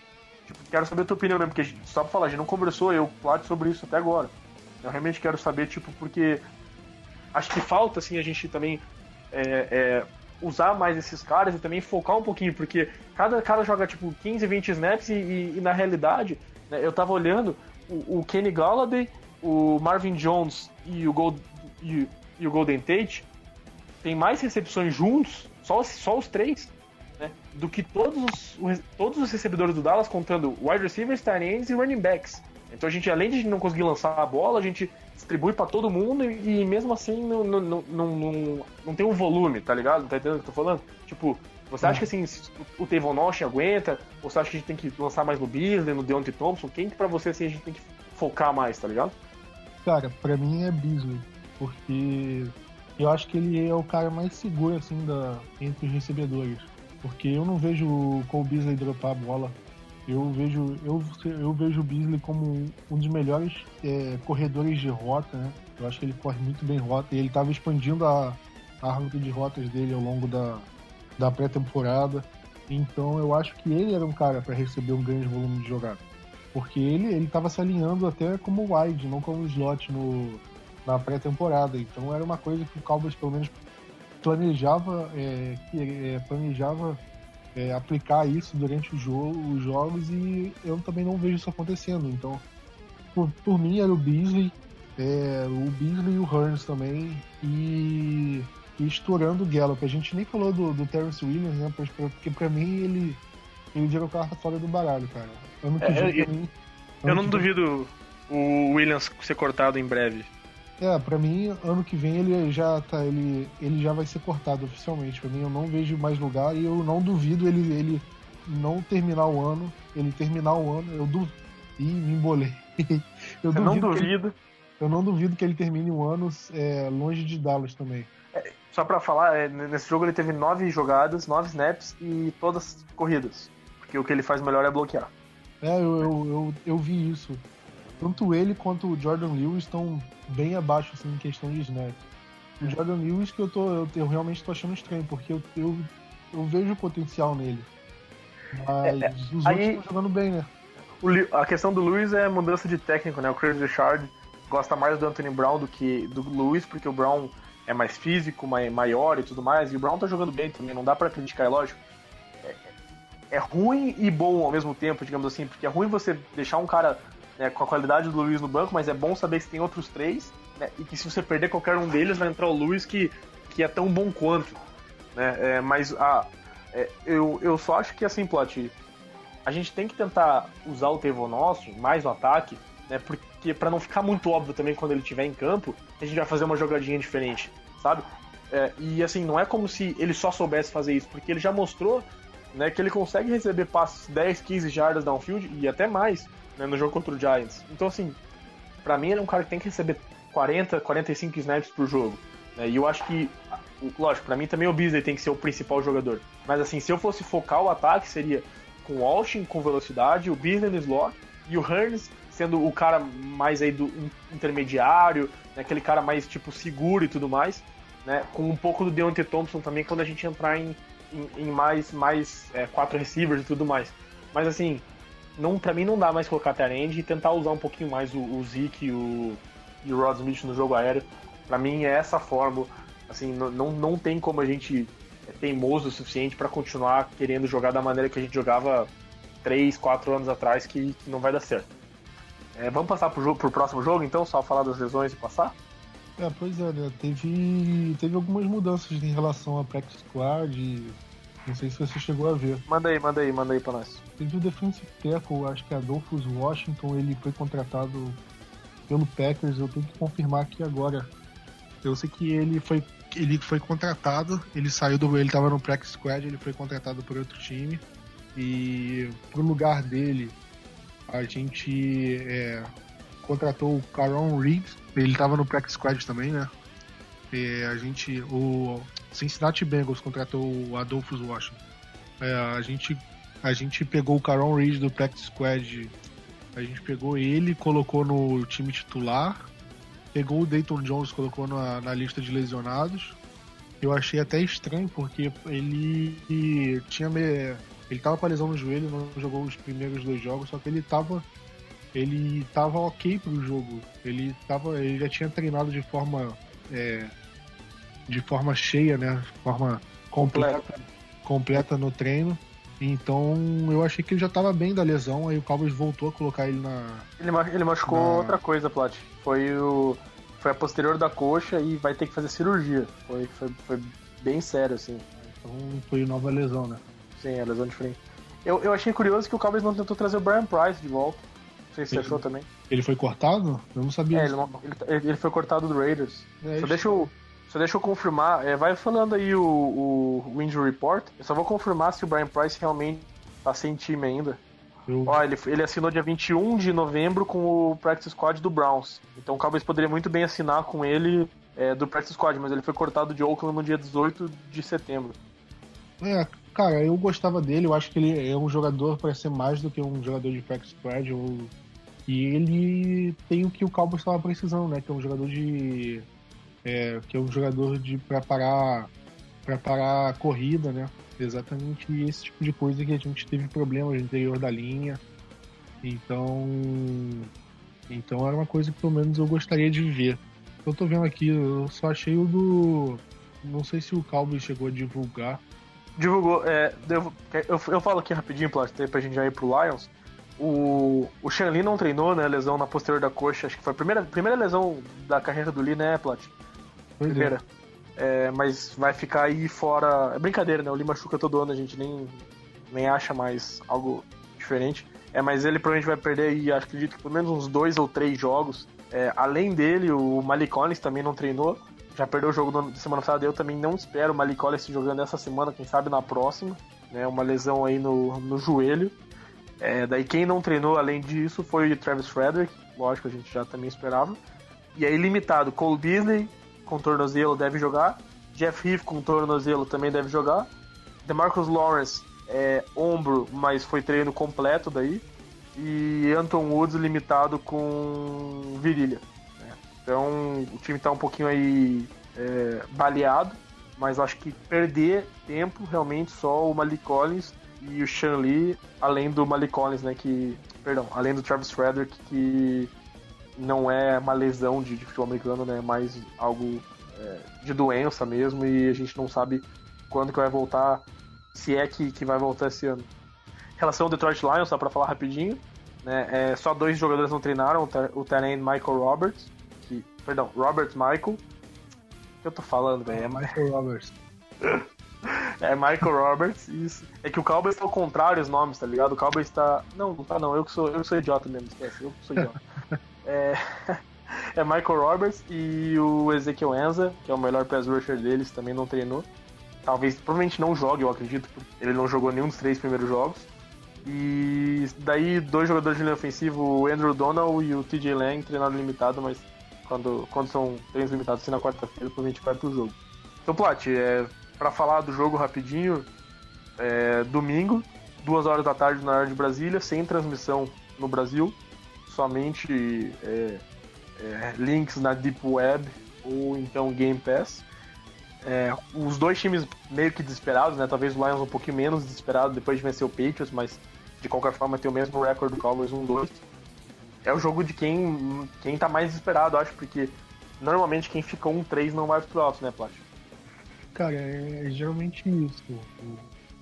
Tipo, quero saber a tua opinião mesmo, porque só pra falar, a gente não conversou, eu plate sobre isso até agora. Eu realmente quero saber, tipo, porque acho que falta, assim, a gente também é, é, usar mais esses caras e também focar um pouquinho, porque cada cara joga, tipo, 15, 20 snaps e, e, e na realidade, né, eu tava olhando, o, o Kenny Galladay, o Marvin Jones e o Gold, e, e o Golden Tate tem mais recepções juntos, só, só os três, né, do que todos os, todos os recebedores do Dallas, contando wide receivers, tight ends e running backs. Então a gente, além de não conseguir lançar a bola, a gente distribui para todo mundo e, e, mesmo assim não, não, não, não, não tem um volume, tá ligado? Tá entendendo o que eu tô falando? Tipo, você acha que assim, o Tevon Austin aguenta? Ou você acha que a gente tem que lançar mais no Beasley, no Deontay Thompson? Quem que pra você assim, a gente tem que focar mais, tá ligado? Cara, pra mim é Beasley porque eu acho que ele é o cara mais seguro assim da entre os recebedores, porque eu não vejo o Cole Beasley dropar a bola. Eu vejo eu, eu vejo o Beasley como um dos melhores é, corredores de rota, né? Eu acho que ele corre muito bem rota e ele estava expandindo a, a de rotas dele ao longo da, da pré-temporada. Então eu acho que ele era um cara para receber um grande volume de jogada. Porque ele estava se alinhando até como wide, não como slot no, na pré-temporada. Então era uma coisa que o Cowboys pelo menos planejava, é, é, planejava é, aplicar isso durante o jogo, os jogos e eu também não vejo isso acontecendo. Então, por, por mim era o Beasley, é, o Beasley e o Hearns também e, e estourando o Gallup. A gente nem falou do, do Terrence Williams, né? Porque pra mim ele ele o carro fora do baralho, cara. Ano que é, eu, mim, eu não duvido o Williams ser cortado em breve. É, pra mim, ano que vem ele já tá, ele, ele já vai ser cortado oficialmente. Pra mim, eu não vejo mais lugar e eu não duvido ele, ele não terminar o ano, ele terminar o ano, eu duvido. Ih, me embolei. eu, eu não duvido. Ele, eu não duvido que ele termine o ano é, longe de Dallas também. É, só pra falar, é, nesse jogo ele teve nove jogadas, nove snaps e todas corridas. Porque o que ele faz melhor é bloquear. É, eu, eu, eu, eu vi isso tanto ele quanto o Jordan Lewis estão bem abaixo assim, em questão de snap. O é. Jordan Lewis que eu, tô, eu, eu realmente estou achando estranho, porque eu, eu, eu vejo potencial nele. Mas é, é. os aí, outros estão jogando bem, né? O, a questão do Lewis é mudança de técnico, né? O Chris Richard gosta mais do Anthony Brown do que do Lewis, porque o Brown é mais físico, maior e tudo mais, e o Brown tá jogando bem também, não dá para criticar, é lógico. É, é ruim e bom ao mesmo tempo, digamos assim, porque é ruim você deixar um cara né, com a qualidade do Luiz no banco, mas é bom saber que tem outros três, né, e que se você perder qualquer um deles, vai entrar o Luiz que, que é tão bom quanto. Né, é, mas a, é, eu, eu só acho que assim, Plot, a gente tem que tentar usar o Tevo nosso mais no ataque, né, porque para não ficar muito óbvio também quando ele estiver em campo, a gente vai fazer uma jogadinha diferente, sabe? É, e assim, não é como se ele só soubesse fazer isso, porque ele já mostrou né, que ele consegue receber passos 10, 15 jardas downfield e até mais né, no jogo contra o Giants. Então, assim, para mim ele é um cara que tem que receber 40, 45 snaps por jogo. Né, e eu acho que, lógico, para mim também o Beasley tem que ser o principal jogador. Mas, assim, se eu fosse focar o ataque, seria com o Austin com velocidade, o Beasley no slot e o Hearns sendo o cara mais aí do intermediário, né, aquele cara mais tipo seguro e tudo mais, né, com um pouco do Deontay Thompson também quando a gente entrar em, em, em mais, mais é, quatro receivers e tudo mais. Mas assim, não, pra mim não dá mais colocar Tyrande e tentar usar um pouquinho mais o, o Zeke e o, e o Rod Smith no jogo aéreo. Pra mim é essa forma. Assim, não, não tem como a gente é teimoso o suficiente para continuar querendo jogar da maneira que a gente jogava 3, 4 anos atrás, que, que não vai dar certo. É, vamos passar pro, jogo, pro próximo jogo, então? Só falar das lesões e passar? É, pois é, né? Teve, teve algumas mudanças em relação a practice squad. Não sei se você chegou a ver. Manda aí, manda aí, manda aí pra nós. Teve o defensive tackle, acho que é Adolphus Washington, ele foi contratado pelo Packers. Eu tenho que confirmar aqui agora. Eu sei que ele foi ele foi contratado, ele saiu do. Ele tava no practice squad, ele foi contratado por outro time. E pro lugar dele a gente é, contratou o Caron Reed, ele estava no practice squad também, né? E a gente, o Cincinnati Bengals contratou o Adolphus Washington. É, a gente a gente pegou o Caron Reed do practice squad, a gente pegou ele, colocou no time titular, pegou o Dayton Jones, colocou na, na lista de lesionados. Eu achei até estranho porque ele tinha me, ele tava com a lesão no joelho, não jogou os primeiros dois jogos, só que ele tava. Ele tava ok pro jogo. Ele tava. Ele já tinha treinado de forma. É, de forma cheia, né? De forma completa, completa no treino. Então eu achei que ele já tava bem da lesão, aí o Cowboys voltou a colocar ele na. Ele, ele machucou na... outra coisa, Plat. Foi o. Foi a posterior da coxa e vai ter que fazer cirurgia. Foi, foi, foi bem sério, assim. Então foi nova lesão, né? Sim, é lesão diferente. Eu, eu achei curioso que o Cowboys não tentou trazer o Brian Price de volta. Não sei se ele, você achou também. Ele foi cortado? Eu não sabia. É, ele, ele, ele, foi cortado do Raiders. É, só, deixa eu, só deixa eu confirmar. É, vai falando aí o, o, o Injury Report. Eu só vou confirmar se o Brian Price realmente tá sem time ainda. Eu... Ó, ele, ele assinou dia 21 de novembro com o Practice Squad do Browns. Então o Cowboys poderia muito bem assinar com ele é, do Practice Squad, mas ele foi cortado de Oakland no dia 18 de setembro. É, Cara, eu gostava dele, eu acho que ele é um jogador para ser mais do que um jogador de practice squad. Ou... E ele tem o que o Cowboys estava precisando, né? Que é um jogador de. É, que é um jogador de preparar preparar a corrida, né? Exatamente esse tipo de coisa que a gente teve problemas no interior da linha. Então. Então era uma coisa que pelo menos eu gostaria de ver. Eu tô vendo aqui, eu só achei o do. Não sei se o Cowboys chegou a divulgar divulgou. É, eu, eu, eu, falo aqui rapidinho, Plat, pra gente já ir pro Lions. O, o Shanley não treinou, né? Lesão na posterior da coxa. Acho que foi a primeira, primeira lesão da carreira do Lee, né, Plat? É. Primeira. É, mas vai ficar aí fora. É brincadeira, né? O Lee machuca todo ano, a gente nem, nem acha mais algo diferente. É, mas ele provavelmente vai perder aí, acredito que pelo menos uns dois ou três jogos. É, além dele, o Malik Collins também não treinou já perdeu o jogo da semana passada. Eu também não espero o Malik Collins jogando essa semana, quem sabe na próxima. Né, uma lesão aí no, no joelho. É, daí quem não treinou além disso foi o Travis Frederick, lógico, a gente já também esperava. E aí limitado, Cole Beasley com tornozelo deve jogar, Jeff Heath com tornozelo também deve jogar, DeMarcus Lawrence é ombro, mas foi treino completo daí, e Anton Woods limitado com virilha. Então o time está um pouquinho aí é, baleado, mas acho que perder tempo realmente só o Malik Collins e o Sean Lee, além do Malik Collins, né? Que. Perdão, além do Travis Frederick, que não é uma lesão de, de futebol americano, né? É mais algo é, de doença mesmo, e a gente não sabe quando que vai voltar, se é que, que vai voltar esse ano. Em relação ao Detroit Lions, só para falar rapidinho, né? É, só dois jogadores não treinaram, o Terence Michael Roberts Perdão, Robert Michael. O que eu tô falando, velho? É Michael Roberts. é Michael Roberts, isso. É que o Cowboys tá ao contrário os nomes, tá ligado? O Cowboys tá. Não, não tá não, eu que sou, eu que sou idiota mesmo, esquece, eu que sou idiota. é... é Michael Roberts e o Ezekiel Enza, que é o melhor pass rusher deles, também não treinou. Talvez, provavelmente não jogue, eu acredito, ele não jogou nenhum dos três primeiros jogos. E daí dois jogadores de linha ofensiva, o Andrew Donald e o TJ Lang, treinado limitado, mas quando, quando são treinos limitados assim na quarta-feira, provavelmente vai pro jogo. Então, Plat, é, para falar do jogo rapidinho, é, domingo, duas horas da tarde na área de Brasília, sem transmissão no Brasil, somente é, é, links na Deep Web ou então Game Pass. É, os dois times meio que desesperados, né? Talvez o Lions um pouquinho menos desesperado depois de vencer o Patriots, mas de qualquer forma tem o mesmo recorde do Cowboys 1-2. É o jogo de quem, quem tá mais desesperado, acho, porque normalmente quem fica 1-3 não vai pro alto, né, Plat? Cara, é, é geralmente isso.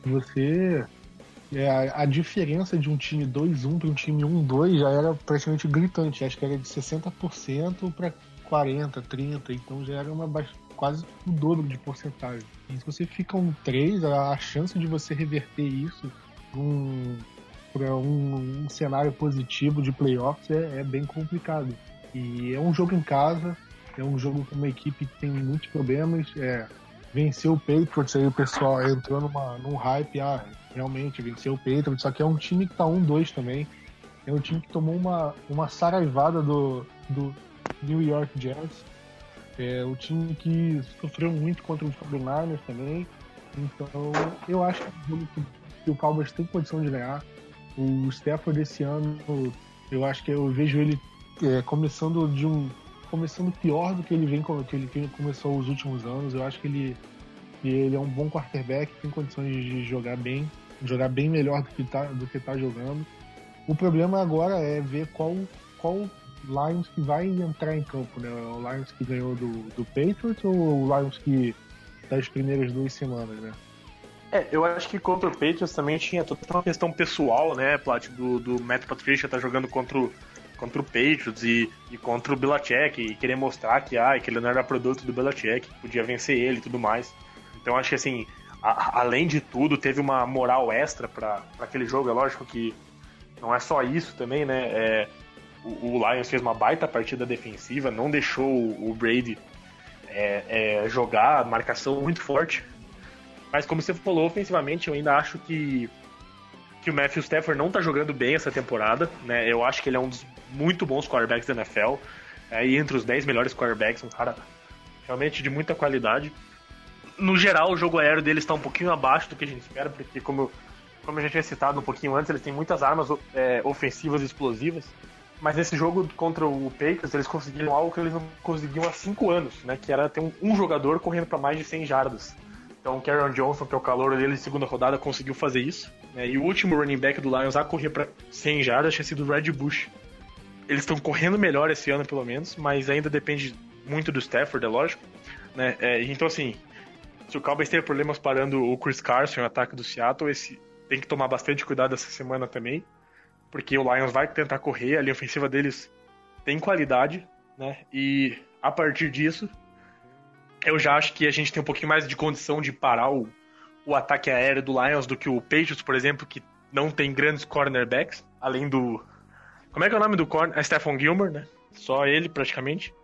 Você. É, a, a, diferença de um time 2-1 para um time 1-2 já era praticamente gritante. Acho que era de 60% para 40%, 30%. Então já era uma quase o dobro de porcentagem. E se você fica um 3, a chance de você reverter isso um, para um, um, cenário positivo de playoffs é, é, bem complicado. E é um jogo em casa, é um jogo com uma equipe que tem muitos problemas. É, venceu o Patriots, aí o pessoal entrou numa, num hype, ah, realmente venceu o Patriots, só que é um time que tá 1-2 também. É um time que tomou uma, uma saraivada do, do New York Giants. É o time que sofreu muito contra os 49ers também. Então, eu acho que é um que o Cowboys tem condição de ganhar. O Stafford esse ano, eu acho que eu vejo ele é, começando de um começando pior do que ele vem que ele, que ele começou os últimos anos. Eu acho que ele, que ele é um bom quarterback, tem condições de jogar bem, jogar bem melhor do que tá, do que tá jogando. O problema agora é ver qual qual Lions que vai entrar em campo, né? O Lions que ganhou do, do Patriots ou o Lions que das primeiras duas semanas, né? É, eu acho que contra o Patriots também tinha toda uma questão pessoal, né, Plat, do, do Matt Patricia tá jogando contra o, contra o Patriots e, e contra o Belichick e querer mostrar que, ah, que ele não era produto do Belichick, podia vencer ele e tudo mais. Então acho que assim, a, além de tudo, teve uma moral extra para aquele jogo. É lógico que não é só isso também, né? É, o, o, Lions fez uma baita partida defensiva, não deixou o, o Brady é, é, jogar, marcação muito forte. Mas como você falou, ofensivamente, eu ainda acho que que o Matthew Stafford não tá jogando bem essa temporada, né? Eu acho que ele é um dos muito bons quarterbacks da NFL, é, e entre os 10 melhores quarterbacks, um cara realmente de muita qualidade. No geral, o jogo aéreo deles está um pouquinho abaixo do que a gente espera, porque como, como a gente tinha citado um pouquinho antes, eles têm muitas armas é, ofensivas e explosivas. Mas nesse jogo contra o Patriots, eles conseguiram algo que eles não conseguiam há 5 anos, né? Que era ter um, um jogador correndo para mais de 100 jardas. Então o Karen Johnson, que é o calor dele de segunda rodada, conseguiu fazer isso. Né? E o último running back do Lions a correr para 100 jardas tinha sido o Red Bush. Eles estão correndo melhor esse ano, pelo menos, mas ainda depende muito do Stafford, é lógico. Né? É, então, assim, se o Cowboys tem problemas parando o Chris Carson, o ataque do Seattle, esse tem que tomar bastante cuidado essa semana também, porque o Lions vai tentar correr, a linha ofensiva deles tem qualidade, né? E a partir disso, eu já acho que a gente tem um pouquinho mais de condição de parar o, o ataque aéreo do Lions do que o Patriots, por exemplo, que não tem grandes cornerbacks, além do. Como é que é o nome do corner? É Stephon Gilmer, né? Só ele, praticamente.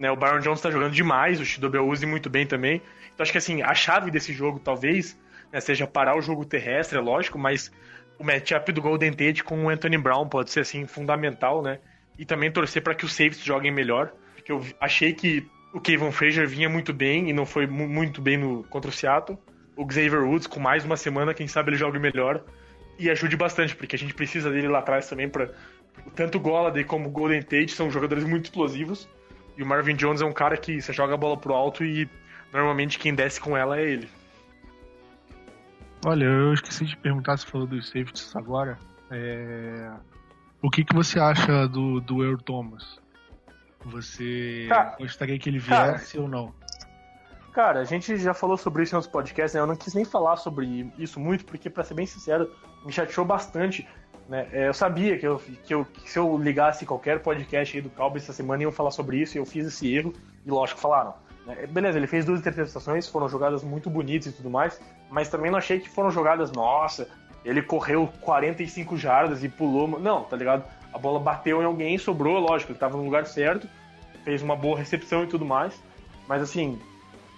Né, o Byron Jones tá jogando demais, o Shidobe use muito bem também. Então acho que assim, a chave desse jogo talvez né, seja parar o jogo terrestre, é lógico, mas o matchup do Golden Tate com o Anthony Brown pode ser assim fundamental, né? E também torcer para que os safeties joguem melhor, porque eu achei que o Kevin Frazier vinha muito bem e não foi muito bem no, contra o Seattle. O Xavier Woods, com mais uma semana, quem sabe ele jogue melhor e ajude bastante, porque a gente precisa dele lá atrás também para tanto o Golladay como o Golden Tate são jogadores muito explosivos. E o Marvin Jones é um cara que você joga a bola pro alto e normalmente quem desce com ela é ele. Olha, eu esqueci de perguntar se falou dos safeties agora. É... O que, que você acha do, do Earl Thomas? Você tá. gostaria que ele viesse ou não? Cara, a gente já falou sobre isso em outros podcasts, né? Eu não quis nem falar sobre isso muito, porque, pra ser bem sincero, me chateou bastante. Né? É, eu sabia que, eu, que, eu, que se eu ligasse qualquer podcast aí do Cowboys essa semana, iam falar sobre isso, e eu fiz esse erro, e lógico, falaram. Né? Beleza, ele fez duas interpretações, foram jogadas muito bonitas e tudo mais, mas também não achei que foram jogadas, nossa, ele correu 45 jardas e pulou. Não, tá ligado? A bola bateu em alguém, sobrou, lógico, ele estava no lugar certo, fez uma boa recepção e tudo mais. Mas assim,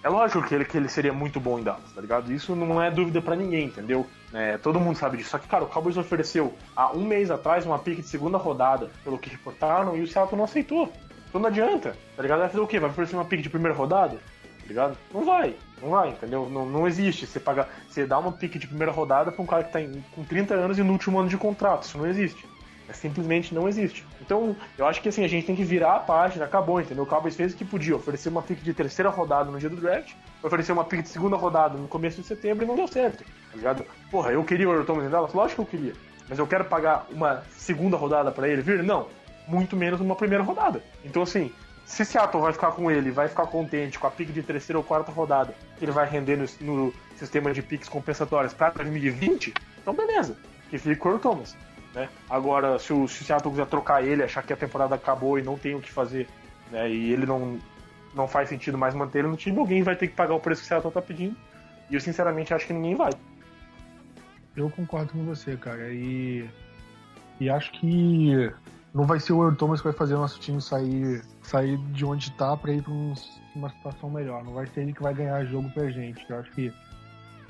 é lógico que ele, que ele seria muito bom em Dallas, tá ligado? Isso não é dúvida para ninguém, entendeu? É, todo mundo sabe disso. Só que, cara, o Cowboys ofereceu há um mês atrás uma pick de segunda rodada, pelo que reportaram, e o Seattle não aceitou. Então não adianta, tá ligado? Vai fazer o quê? Vai oferecer uma pick de primeira rodada? Tá ligado? Não vai, não vai, entendeu? Não, não existe. Você paga, você dá uma pick de primeira rodada pra um cara que tá em, com 30 anos e no último ano de contrato. Isso não existe. É, simplesmente não existe. Então, eu acho que assim, a gente tem que virar a página, acabou, entendeu? O Cowboys fez o que podia, oferecer uma pick de terceira rodada no dia do draft, oferecer uma pick de segunda rodada no começo de setembro e não deu certo, tá ligado? Porra, eu queria o em Dallas? Lógico que eu queria. Mas eu quero pagar uma segunda rodada para ele vir? Não. Muito menos uma primeira rodada. Então, assim, se Seattle vai ficar com ele, vai ficar contente com a pick de terceira ou quarta rodada, ele vai render no, no sistema de picks compensatórias para 2020, então beleza. Que fique com o Thomas. Né? Agora, se o, se o Seattle quiser trocar ele, achar que a temporada acabou e não tem o que fazer, né? e ele não, não faz sentido mais manter ele no time, alguém vai ter que pagar o preço que o Seattle tá pedindo. E eu sinceramente acho que ninguém vai. Eu concordo com você, cara. E, e acho que não vai ser o Earl Thomas que vai fazer o nosso time sair, sair de onde tá para ir para um, uma situação melhor. Não vai ser ele que vai ganhar jogo pra gente. Eu acho que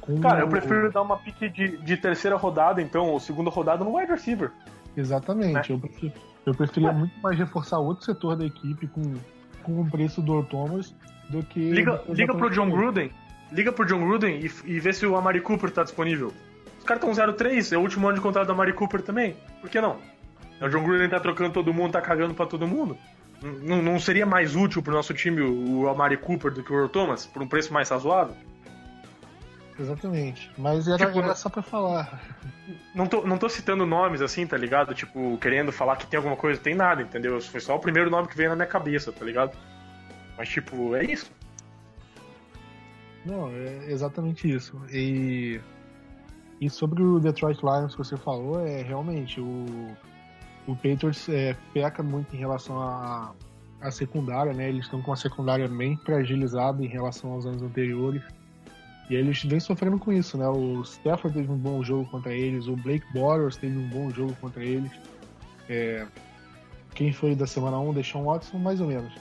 com Cara, eu prefiro o... dar uma pique de, de terceira rodada, então, ou segunda rodada no wide receiver. Exatamente. Né? Eu, prefiro, eu preferia é. muito mais reforçar outro setor da equipe com, com o preço do Thomas do que. Liga, liga pro John Gruden. Liga pro John Gruden e, e vê se o Amari Cooper tá disponível. Os caras estão 0-3, é o último ano de contrato do Amari Cooper também. Por que não? O John Gruden tá trocando todo mundo, tá cagando pra todo mundo. Não, não seria mais útil pro nosso time o Amari Cooper do que o Earl Thomas, por um preço mais razoável? Exatamente. Mas era, tipo, era só pra falar. Não tô, não tô citando nomes assim, tá ligado? Tipo, querendo falar que tem alguma coisa, tem nada, entendeu? Foi só o primeiro nome que veio na minha cabeça, tá ligado? Mas, tipo, é isso. Não, é exatamente isso. E, e sobre o Detroit Lions que você falou, é realmente o, o Patriots é, peca muito em relação à a, a, secundária, né? Eles estão com uma secundária bem fragilizada em relação aos anos anteriores. E eles vêm sofrendo com isso, né? O Stafford teve um bom jogo contra eles, o Blake Bortles teve um bom jogo contra eles. É... Quem foi da semana 1, deixou um Watson, mais ou menos.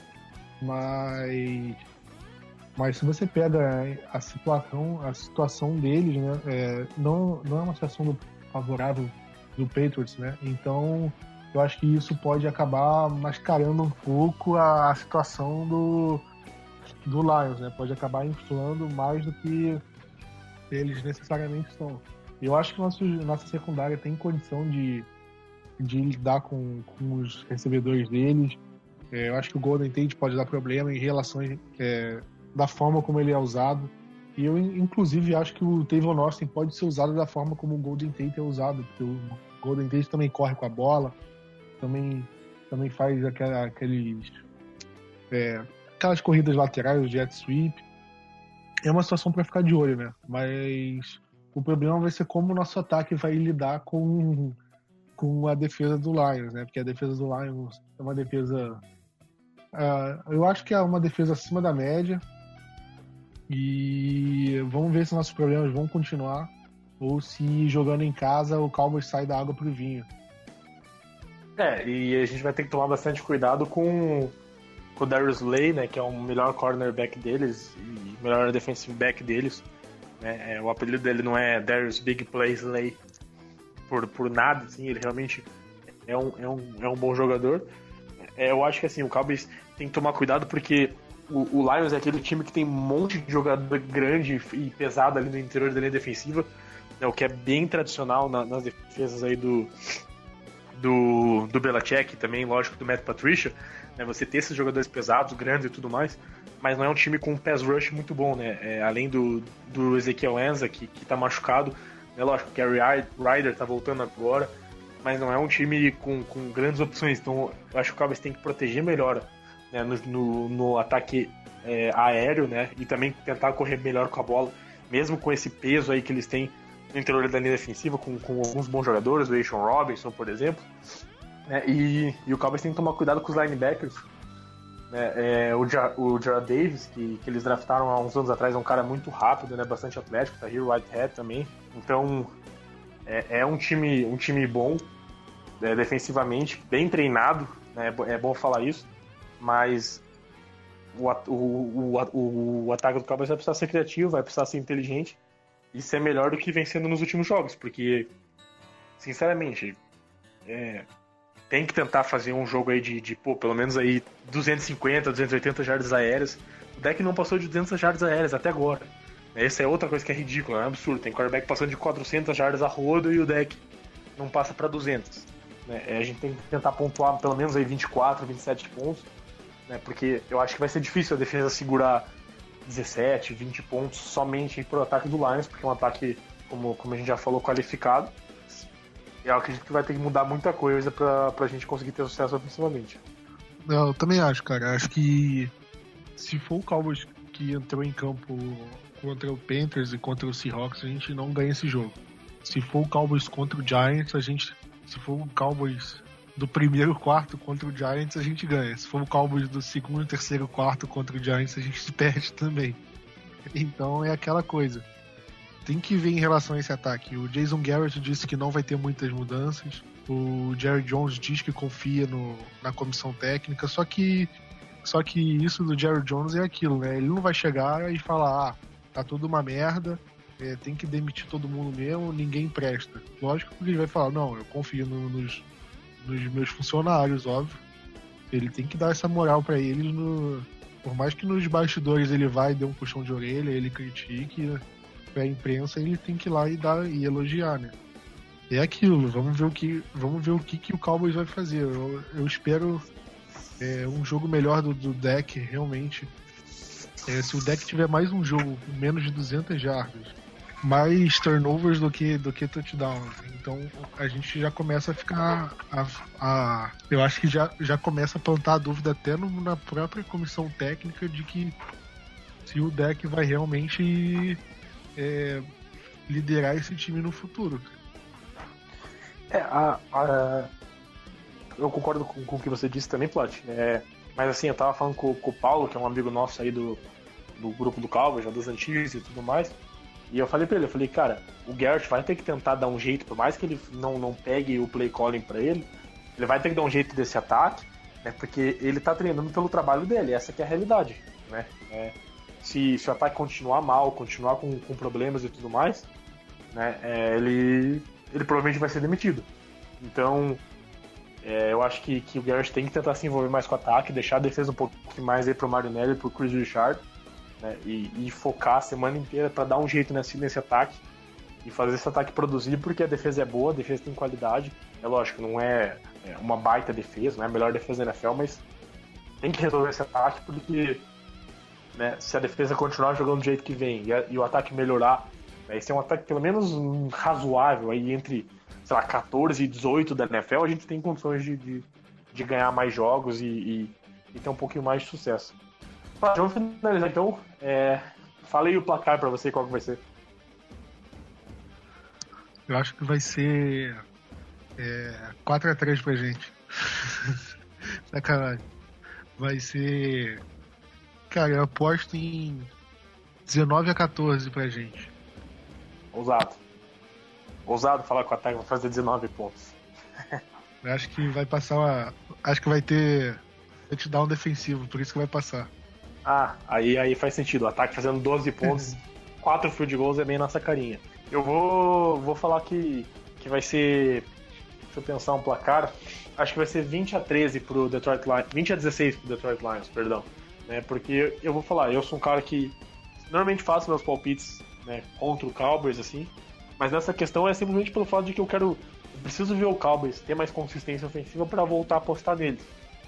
Mas mas se você pega a situação, a situação deles, né, é, não, não é uma situação favorável do Patriots, né? Então eu acho que isso pode acabar mascarando um pouco a situação do, do Lions, né? Pode acabar inflando mais do que eles necessariamente estão. Eu acho que nosso, nossa secundária tem condição de, de lidar com, com os recebedores deles. É, eu acho que o Golden Tate pode dar problema em relações é, da forma como ele é usado. E eu, inclusive, acho que o Tavon Austin pode ser usado da forma como o Golden Tate é usado, porque o Golden Tate também corre com a bola, também, também faz aquela, aqueles. É, aquelas corridas laterais, o jet sweep. É uma situação para ficar de olho, né? Mas o problema vai ser como o nosso ataque vai lidar com, com a defesa do Lions, né? Porque a defesa do Lions é uma defesa. Uh, eu acho que é uma defesa acima da média. E vamos ver se nossos problemas vão continuar ou se jogando em casa o Cowboys sai da água pro vinho. É, e a gente vai ter que tomar bastante cuidado com Darius Lay, né, que é o melhor cornerback deles e melhor defensive back deles. Né, é, o apelido dele não é Darius Big Plays Lay por, por nada, assim, ele realmente é um, é um, é um bom jogador. É, eu acho que assim, o Cowboys tem que tomar cuidado porque o, o, Lions é aquele time que tem um monte de jogador grande e pesado ali no interior da linha defensiva, né, o que é bem tradicional na, nas defesas aí do, do, do Belichick também, lógico, do Matt Patricia né? Você ter esses jogadores pesados, grandes e tudo mais, mas não é um time com um pass rush muito bom, né? É, além do, do Ezekiel Enza, que, que tá machucado, né? Lógico, o Gary Ryder tá voltando agora, mas não é um time com, com grandes opções, então eu acho que o Cowboys tem que proteger melhor né? no, no, no ataque é, aéreo, né? E também tentar correr melhor com a bola, mesmo com esse peso aí que eles têm no interior da linha defensiva, com, com alguns bons jogadores, o Ashon Robinson, por exemplo. Né? E, e o Cowboys tem que tomar cuidado com os linebackers. Né? É, o, Jar, o Davis, que, que eles draftaram há uns anos atrás, é um cara muito rápido, né? bastante atlético, tá o Whitehead também. Então é, é, um, time, um time bom é, defensivamente, bem treinado, né? é bom falar isso, mas o, o, o, o ataque do Cowboys vai precisar ser criativo, vai precisar ser inteligente e ser melhor do que vencendo nos últimos jogos, porque, sinceramente, é, tem que tentar fazer um jogo aí de, de pô, pelo menos aí 250, 280 jardas aéreas. O deck não passou de 200 jardas aéreas até agora. Essa é outra coisa que é ridícula, é absurdo. Tem quarterback passando de 400 jardas a rodo e o deck não passa para 200. Né? É, a gente tem que tentar pontuar pelo menos aí 24, 27 pontos, né? porque eu acho que vai ser difícil a defesa segurar 17, 20 pontos somente pro ataque do Lions, porque é um ataque, como, como a gente já falou, qualificado. Eu acredito que vai ter que mudar muita coisa pra, pra gente conseguir ter sucesso ofensivamente. Eu também acho, cara. Acho que se for o Cowboys que entrou em campo contra o Panthers e contra o Seahawks, a gente não ganha esse jogo. Se for o Cowboys contra o Giants, a gente. Se for o Cowboys do primeiro quarto contra o Giants, a gente ganha. Se for o Cowboys do segundo terceiro quarto contra o Giants, a gente perde também. Então é aquela coisa. Tem que ver em relação a esse ataque. O Jason Garrett disse que não vai ter muitas mudanças. O Jerry Jones diz que confia no, na comissão técnica, só que só que isso do Jerry Jones é aquilo, né? Ele não vai chegar e falar, ah, tá tudo uma merda, é, tem que demitir todo mundo mesmo, ninguém presta. Lógico que ele vai falar, não, eu confio no, nos, nos meus funcionários, óbvio. Ele tem que dar essa moral para eles no. Por mais que nos bastidores ele vai e dê um puxão de orelha, ele critique, né? pra imprensa ele tem que ir lá e dar e elogiar, né? É aquilo, vamos ver o que, vamos ver o que, que o Cowboys vai fazer. Eu, eu espero é, um jogo melhor do, do deck, realmente. É, se o deck tiver mais um jogo menos de 200 jardas, mais turnovers do que, do que touchdowns. Então a gente já começa a ficar. A, a, eu acho que já, já começa a plantar a dúvida até no, na própria comissão técnica de que se o deck vai realmente é, liderar esse time no futuro. É, a, a, eu concordo com, com, o que você disse também, Plot. É, mas assim, eu tava falando com, com, o Paulo, que é um amigo nosso aí do, do grupo do Calvo, já dos antigos e tudo mais. E eu falei pra ele, eu falei, cara, o Garrett vai ter que tentar dar um jeito, por mais que ele não, não pegue o play calling pra ele, ele vai ter que dar um jeito desse ataque, né? Porque ele tá treinando pelo trabalho dele, essa é a realidade, né? É, se, se o ataque continuar mal, continuar com, com problemas e tudo mais, né? É, ele, ele provavelmente vai ser demitido. Então, é, eu acho que, que o Garrett tem que tentar se envolver mais com o ataque, deixar a defesa um pouco mais aí pro Marinelli e pro Chris Richard né, e, e, focar a semana inteira para dar um jeito nesse, nesse ataque e fazer esse ataque produzir, porque a defesa é boa, a defesa tem qualidade. É lógico, não é, é uma baita defesa, não é a melhor defesa da NFL, mas tem que resolver esse ataque, porque né, se a defesa continuar jogando do jeito que vem e, a, e o ataque melhorar, né, esse é um ataque pelo menos razoável aí entre, sei lá, 14 e 18 da NFL, a gente tem condições de, de, de ganhar mais jogos e, e, e ter um pouquinho mais de sucesso. Vamos finalizar então. É, falei o placar para você, qual que vai ser? Eu acho que vai ser é, 4x3 pra gente. Sacanagem. Vai ser. Cara, eu aposto em 19 a 14 pra gente. Ousado. Ousado falar que o ataque vai fazer 19 pontos. eu acho que vai passar uma. Acho que vai ter touchdown defensivo, por isso que vai passar. Ah, aí, aí faz sentido. O ataque fazendo 12 pontos, 4 field goals é bem nossa carinha. Eu vou, vou falar que, que vai ser. Deixa eu pensar um placar. Acho que vai ser 20 a 13 pro Detroit Lions. 20 a 16 pro Detroit Lions, perdão. Né, porque eu vou falar, eu sou um cara que normalmente faço meus palpites né, contra o Cowboys, assim. Mas nessa questão é simplesmente pelo fato de que eu quero. Eu preciso ver o Cowboys ter mais consistência ofensiva para voltar a apostar neles.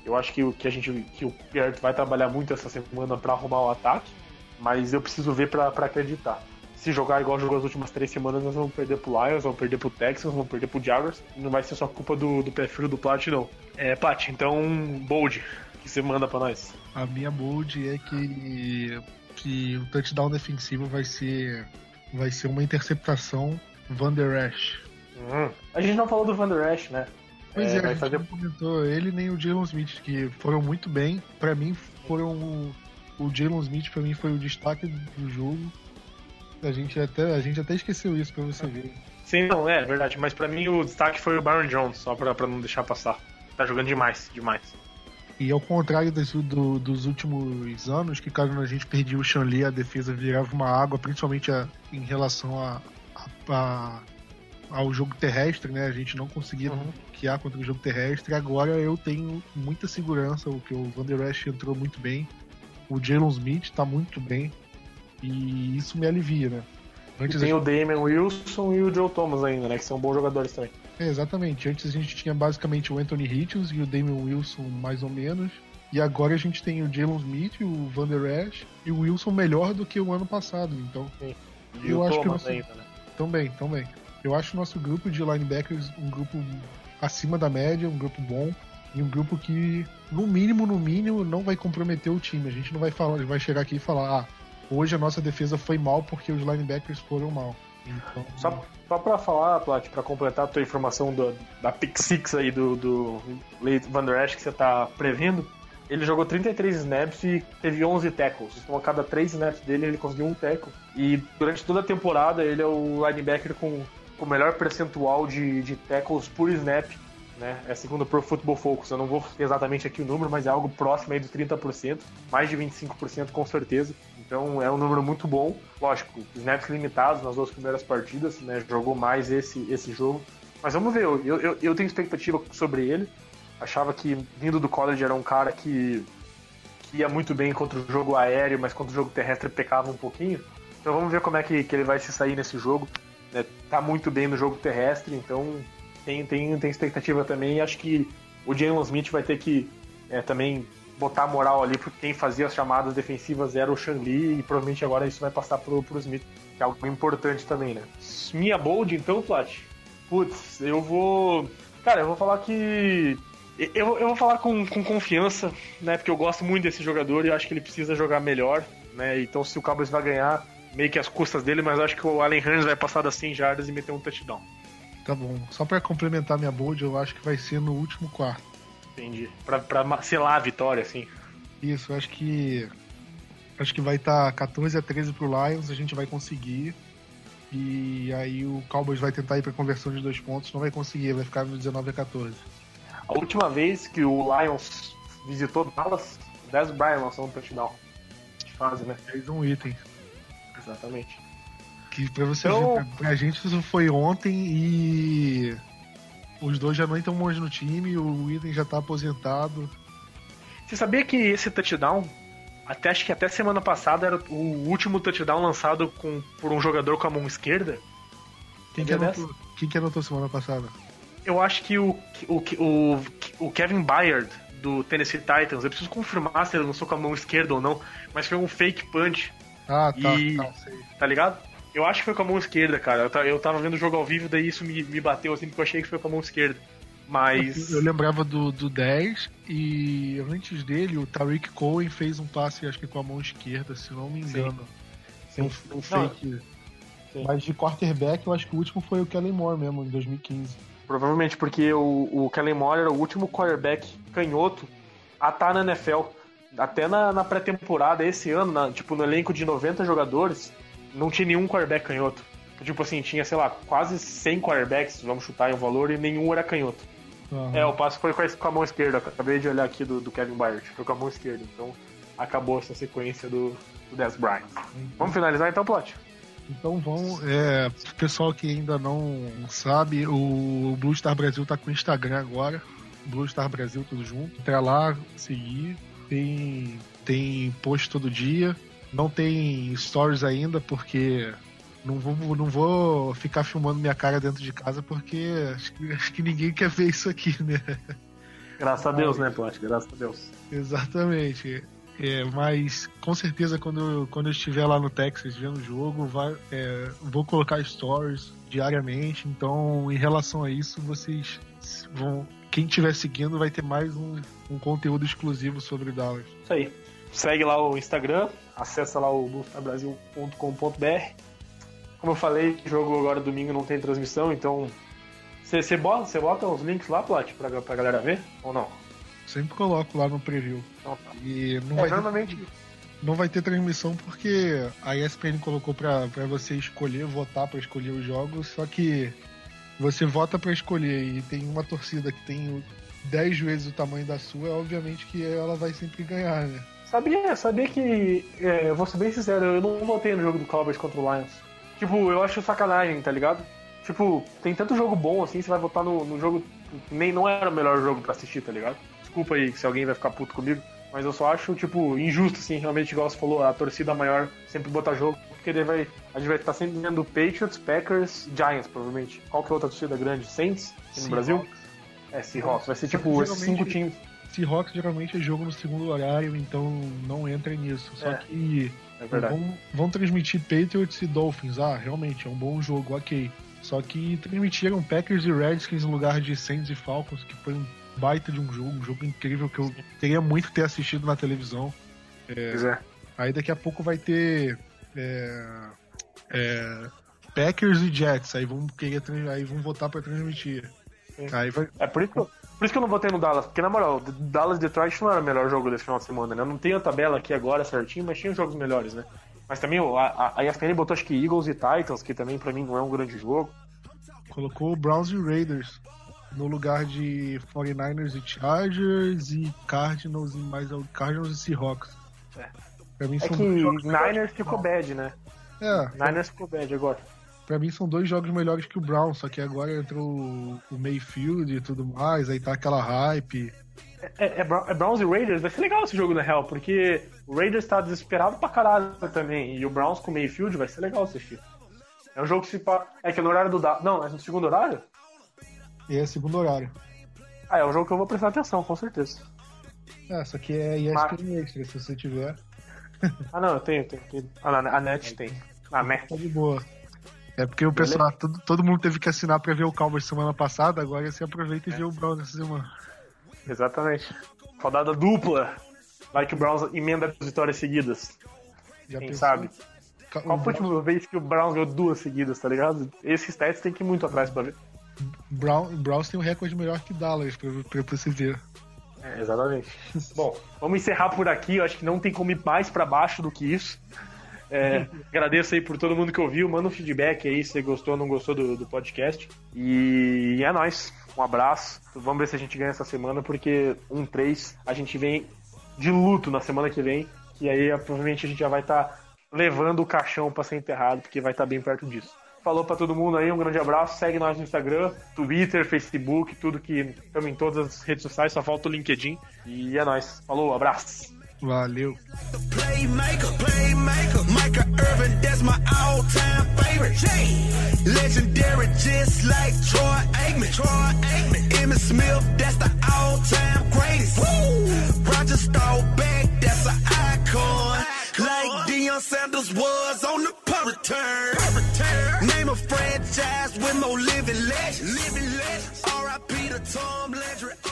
Eu acho que o que a gente que o Pierre vai trabalhar muito essa semana para arrumar o ataque, mas eu preciso ver para acreditar. Se jogar igual jogou as últimas três semanas, nós vamos perder pro Lions, vamos perder pro Texans, vamos perder pro Jaguars. Não vai ser só culpa do, do perfil do Plat, não. É, Plat, então, bold, que você manda para nós? A minha bold é que, que o touchdown defensivo vai ser, vai ser uma interceptação Van Der Esch. Hum. A gente não falou do Van Der Esch, né? Pois é, é a fazer... comentou ele nem o Jalen Smith, que foram muito bem. Para mim, foram. O Jalen Smith, para mim, foi o destaque do jogo. A gente até, a gente até esqueceu isso, pra você ver. Sim, não, é verdade. Mas para mim, o destaque foi o Byron Jones, só pra, pra não deixar passar. Tá jogando demais, demais. E ao contrário dos, do, dos últimos anos, que quando a gente perdia o Shanli, a defesa virava uma água, principalmente a, em relação a, a, ao jogo terrestre, né? A gente não conseguia uhum. guiar contra o jogo terrestre. Agora eu tenho muita segurança, o que o Van Der Esch entrou muito bem. O Jalen Smith tá muito bem. E isso me alivia, né? Antes e tem gente... o Damian Wilson e o Joe Thomas ainda, né? Que são bons jogadores também. É, exatamente. Antes a gente tinha basicamente o Anthony Hitchens e o Damian Wilson mais ou menos. E agora a gente tem o Jalen Smith, o Van Der Esch e o Wilson melhor do que o ano passado. Então, Sim. E eu acho Thomas que nosso... ainda, né? Também, também. Eu acho o nosso grupo de linebackers um grupo acima da média, um grupo bom e um grupo que, no mínimo, no mínimo, não vai comprometer o time. A gente não vai falar, vai chegar aqui e falar, ah, hoje a nossa defesa foi mal porque os linebackers foram mal. Então... Só, só pra falar, Plat, pra completar a tua informação do, da pick aí do, do Van Der Esch que você tá prevendo, ele jogou 33 snaps e teve 11 tackles. Então, a cada 3 snaps dele, ele conseguiu um tackle. E durante toda a temporada, ele é o linebacker com o melhor percentual de, de tackles por snap. Né? É segundo o Pro Football Focus. Eu não vou exatamente aqui o número, mas é algo próximo aí dos 30%. Mais de 25% com certeza. Então é um número muito bom. Lógico, snaps limitados nas duas primeiras partidas, né? Jogou mais esse, esse jogo. Mas vamos ver, eu, eu, eu tenho expectativa sobre ele. Achava que vindo do college era um cara que, que ia muito bem contra o jogo aéreo, mas contra o jogo terrestre pecava um pouquinho. Então vamos ver como é que, que ele vai se sair nesse jogo. Né? Tá muito bem no jogo terrestre, então tem, tem, tem expectativa também. Acho que o Jalen Smith vai ter que é, também botar moral ali, porque quem fazia as chamadas defensivas era o Shanli, e provavelmente agora isso vai passar pro, pro Smith, que é algo importante também, né? Minha bold, então, Plat? Putz, eu vou. Cara, eu vou falar que eu, eu vou falar com, com confiança, né? Porque eu gosto muito desse jogador e acho que ele precisa jogar melhor, né? Então se o Cowboys vai ganhar, meio que as custas dele, mas acho que o Allen Hurns vai passar das 100 jardas e meter um touchdown. Tá bom. Só para complementar minha bold, eu acho que vai ser no último quarto. Entendi. Pra, pra selar a vitória, assim. Isso, acho que. Acho que vai estar tá 14 a 13 pro Lions, a gente vai conseguir. E aí o Cowboys vai tentar ir pra conversão de dois pontos, não vai conseguir, vai ficar no 19 a 14. A última vez que o Lions visitou Dallas, o Dez Bryant lançou um touchdown de fase, né? Fez um item. Exatamente. Que pra você então... ver, pra gente isso foi ontem e os dois já não estão mais no time, o item já tá aposentado. Você sabia que esse touchdown, até acho que até semana passada, era o último touchdown lançado com, por um jogador com a mão esquerda? Quem que, anotou, quem que anotou semana passada? eu acho que o, o, o, o Kevin Byard do Tennessee Titans, eu preciso confirmar se ele lançou com a mão esquerda ou não, mas foi um fake punch. Ah, tá. E, tá, tá ligado? Eu acho que foi com a mão esquerda, cara. Eu tava vendo o jogo ao vivo, daí isso me, me bateu assim, porque eu achei que foi com a mão esquerda. Mas. Eu lembrava do, do 10 e antes dele o Tariq Cohen fez um passe, acho que com a mão esquerda, se não me engano. Sim. Sim. Um, um fake. Não. Mas de quarterback, eu acho que o último foi o Kellen Moore mesmo, em 2015. Provavelmente porque o, o Kellen Moore era o último quarterback canhoto a estar tá na NFL. Até na, na pré-temporada, esse ano, na, tipo, no elenco de 90 jogadores, não tinha nenhum quarterback canhoto. Tipo assim, tinha, sei lá, quase 100 quarterbacks, vamos chutar em um valor, e nenhum era canhoto. Uhum. É, o passo foi com a mão esquerda. Acabei de olhar aqui do, do Kevin Byard. Foi com a mão esquerda. Então, acabou essa sequência do, do Des Bryant. Vamos finalizar então, Plot? Então vão. É, pessoal que ainda não sabe, o Blue Star Brasil tá com o Instagram agora. Blue Star Brasil tudo junto. Entra lá, seguir. Tem, tem post todo dia. Não tem stories ainda, porque não vou, não vou ficar filmando minha cara dentro de casa, porque acho que, acho que ninguém quer ver isso aqui, né? Graças a Deus, né, Plot? Graças a Deus. Exatamente. É, mas com certeza quando eu, quando eu estiver lá no Texas vendo o jogo, vai, é, vou colocar stories diariamente. Então, em relação a isso, vocês vão. Quem estiver seguindo vai ter mais um, um conteúdo exclusivo sobre Dallas. Isso aí. Segue lá o Instagram, acessa lá o bustabrasil.com.br. Como eu falei, o jogo agora domingo não tem transmissão, então você bota, bota os links lá, Plat, pra, pra galera ver ou não? Sempre coloco lá no preview. Então, tá. E não é, vai normalmente... ter, não vai ter transmissão porque a ESPN colocou para você escolher, votar para escolher os jogos, só que você vota para escolher e tem uma torcida que tem 10 vezes o tamanho da sua, obviamente que ela vai sempre ganhar, né? Sabia, sabia que. É, eu vou ser bem sincero, eu não votei no jogo do Cowboys contra o Lions. Tipo, eu acho sacanagem, tá ligado? Tipo, tem tanto jogo bom assim, você vai votar no, no jogo nem não era o melhor jogo para assistir, tá ligado? Desculpa aí se alguém vai ficar puto comigo, mas eu só acho, tipo, injusto, assim, realmente, igual você falou, a torcida maior sempre botar jogo, porque daí vai, a gente vai estar sempre vendo Patriots, Packers, Giants, provavelmente. Qual que é outra torcida grande? Saints, aqui no Brasil? É, Seahawks. Vai ser, tipo, esses cinco times. Seahawks geralmente é jogo no segundo horário, então não entra nisso. Só É. que É verdade. vão, vão transmitir Patriots e Dolphins. Ah, realmente, é um bom jogo, ok. Só que transmitiram Packers e Redskins no lugar de Saints e Falcons, que foi um baita de um jogo, um jogo incrível que eu queria muito ter assistido na televisão. Pois é. Aí daqui a pouco vai ter é, é, Packers e Jets, aí vão querer aí vão votar pra transmitir. Sim. Aí vai, É por isso, que eu, por isso que eu não votei no Dallas, porque na moral, Dallas e Detroit não era o melhor jogo desse final de semana, né? Eu não tenho a tabela aqui agora certinho, mas tinha jogos melhores, né? Mas também a, a ESPN botou acho que Eagles e Titans, que também pra mim não é um grande jogo. colocou o Browns e Raiders no lugar de 49ers e Chargers e Cardinals e mais Cardinals e Seahawks. É. Pra mim É são que dois jogos Niners melhores que o ficou bad, né? É, Niners ficou bad agora. pra mim são dois jogos melhores que o Browns, só que agora entrou o Mayfield e tudo mais, aí tá aquela hype. É, é Bra- é Browns e Raiders, vai ser legal esse jogo na real, porque o Raiders tá desesperado pra caralho também, e o Browns com o Mayfield vai ser legal assistir. É um jogo que se. É que é no horário do. Da... Não, é no segundo horário? É segundo horário. Ah, é um jogo que eu vou prestar atenção, com certeza. É, só que é ESPN Extra, se você tiver, Ah, não, eu tenho, tenho. tenho. Ah, na- a net tem. A net. tá de boa. É porque o pessoal, todo, todo mundo teve que assinar pra ver o Cowboys semana passada, agora você aproveita e vê o Browns essa semana. Exatamente. Rodada dupla. Vai que o Browns emenda as vitórias seguidas. Já Quem pensou? sabe? Ca- Qual foi a última vez que o Browns ganhou duas seguidas, tá ligado? Esses stats tem que ir muito atrás pra ver. Brown, Browns tem um recorde melhor que Dallas, pra, pra você ver. É, exatamente. Bom, vamos encerrar por aqui. Eu acho que não tem como ir mais pra baixo do que isso. É, agradeço aí por todo mundo que ouviu. Manda um feedback aí se gostou ou não gostou do, do podcast. E é nóis. Um abraço. Vamos ver se a gente ganha essa semana, porque um 3 a gente vem de luto na semana que vem. E aí provavelmente a gente já vai estar levando o caixão pra ser enterrado, porque vai estar bem perto disso. Falou pra todo mundo aí, um grande abraço. Segue nós no Instagram, Twitter, Facebook, tudo que estamos em todas as redes sociais, só falta o LinkedIn. E é nóis. Falou, abraço. Valeu. Playmaker, playmaker, Micah Irvin, that's my all-time favorite. Legendary, just like Troy Aikman. Troy Aikman, Emmitt Smith, that's the all-time greatest. Woo! Roger Staubach, that's an icon. Like Deion Sanders was on the return. Name a franchise with more living legends. Living legends. R.I.P. to Tom Landry.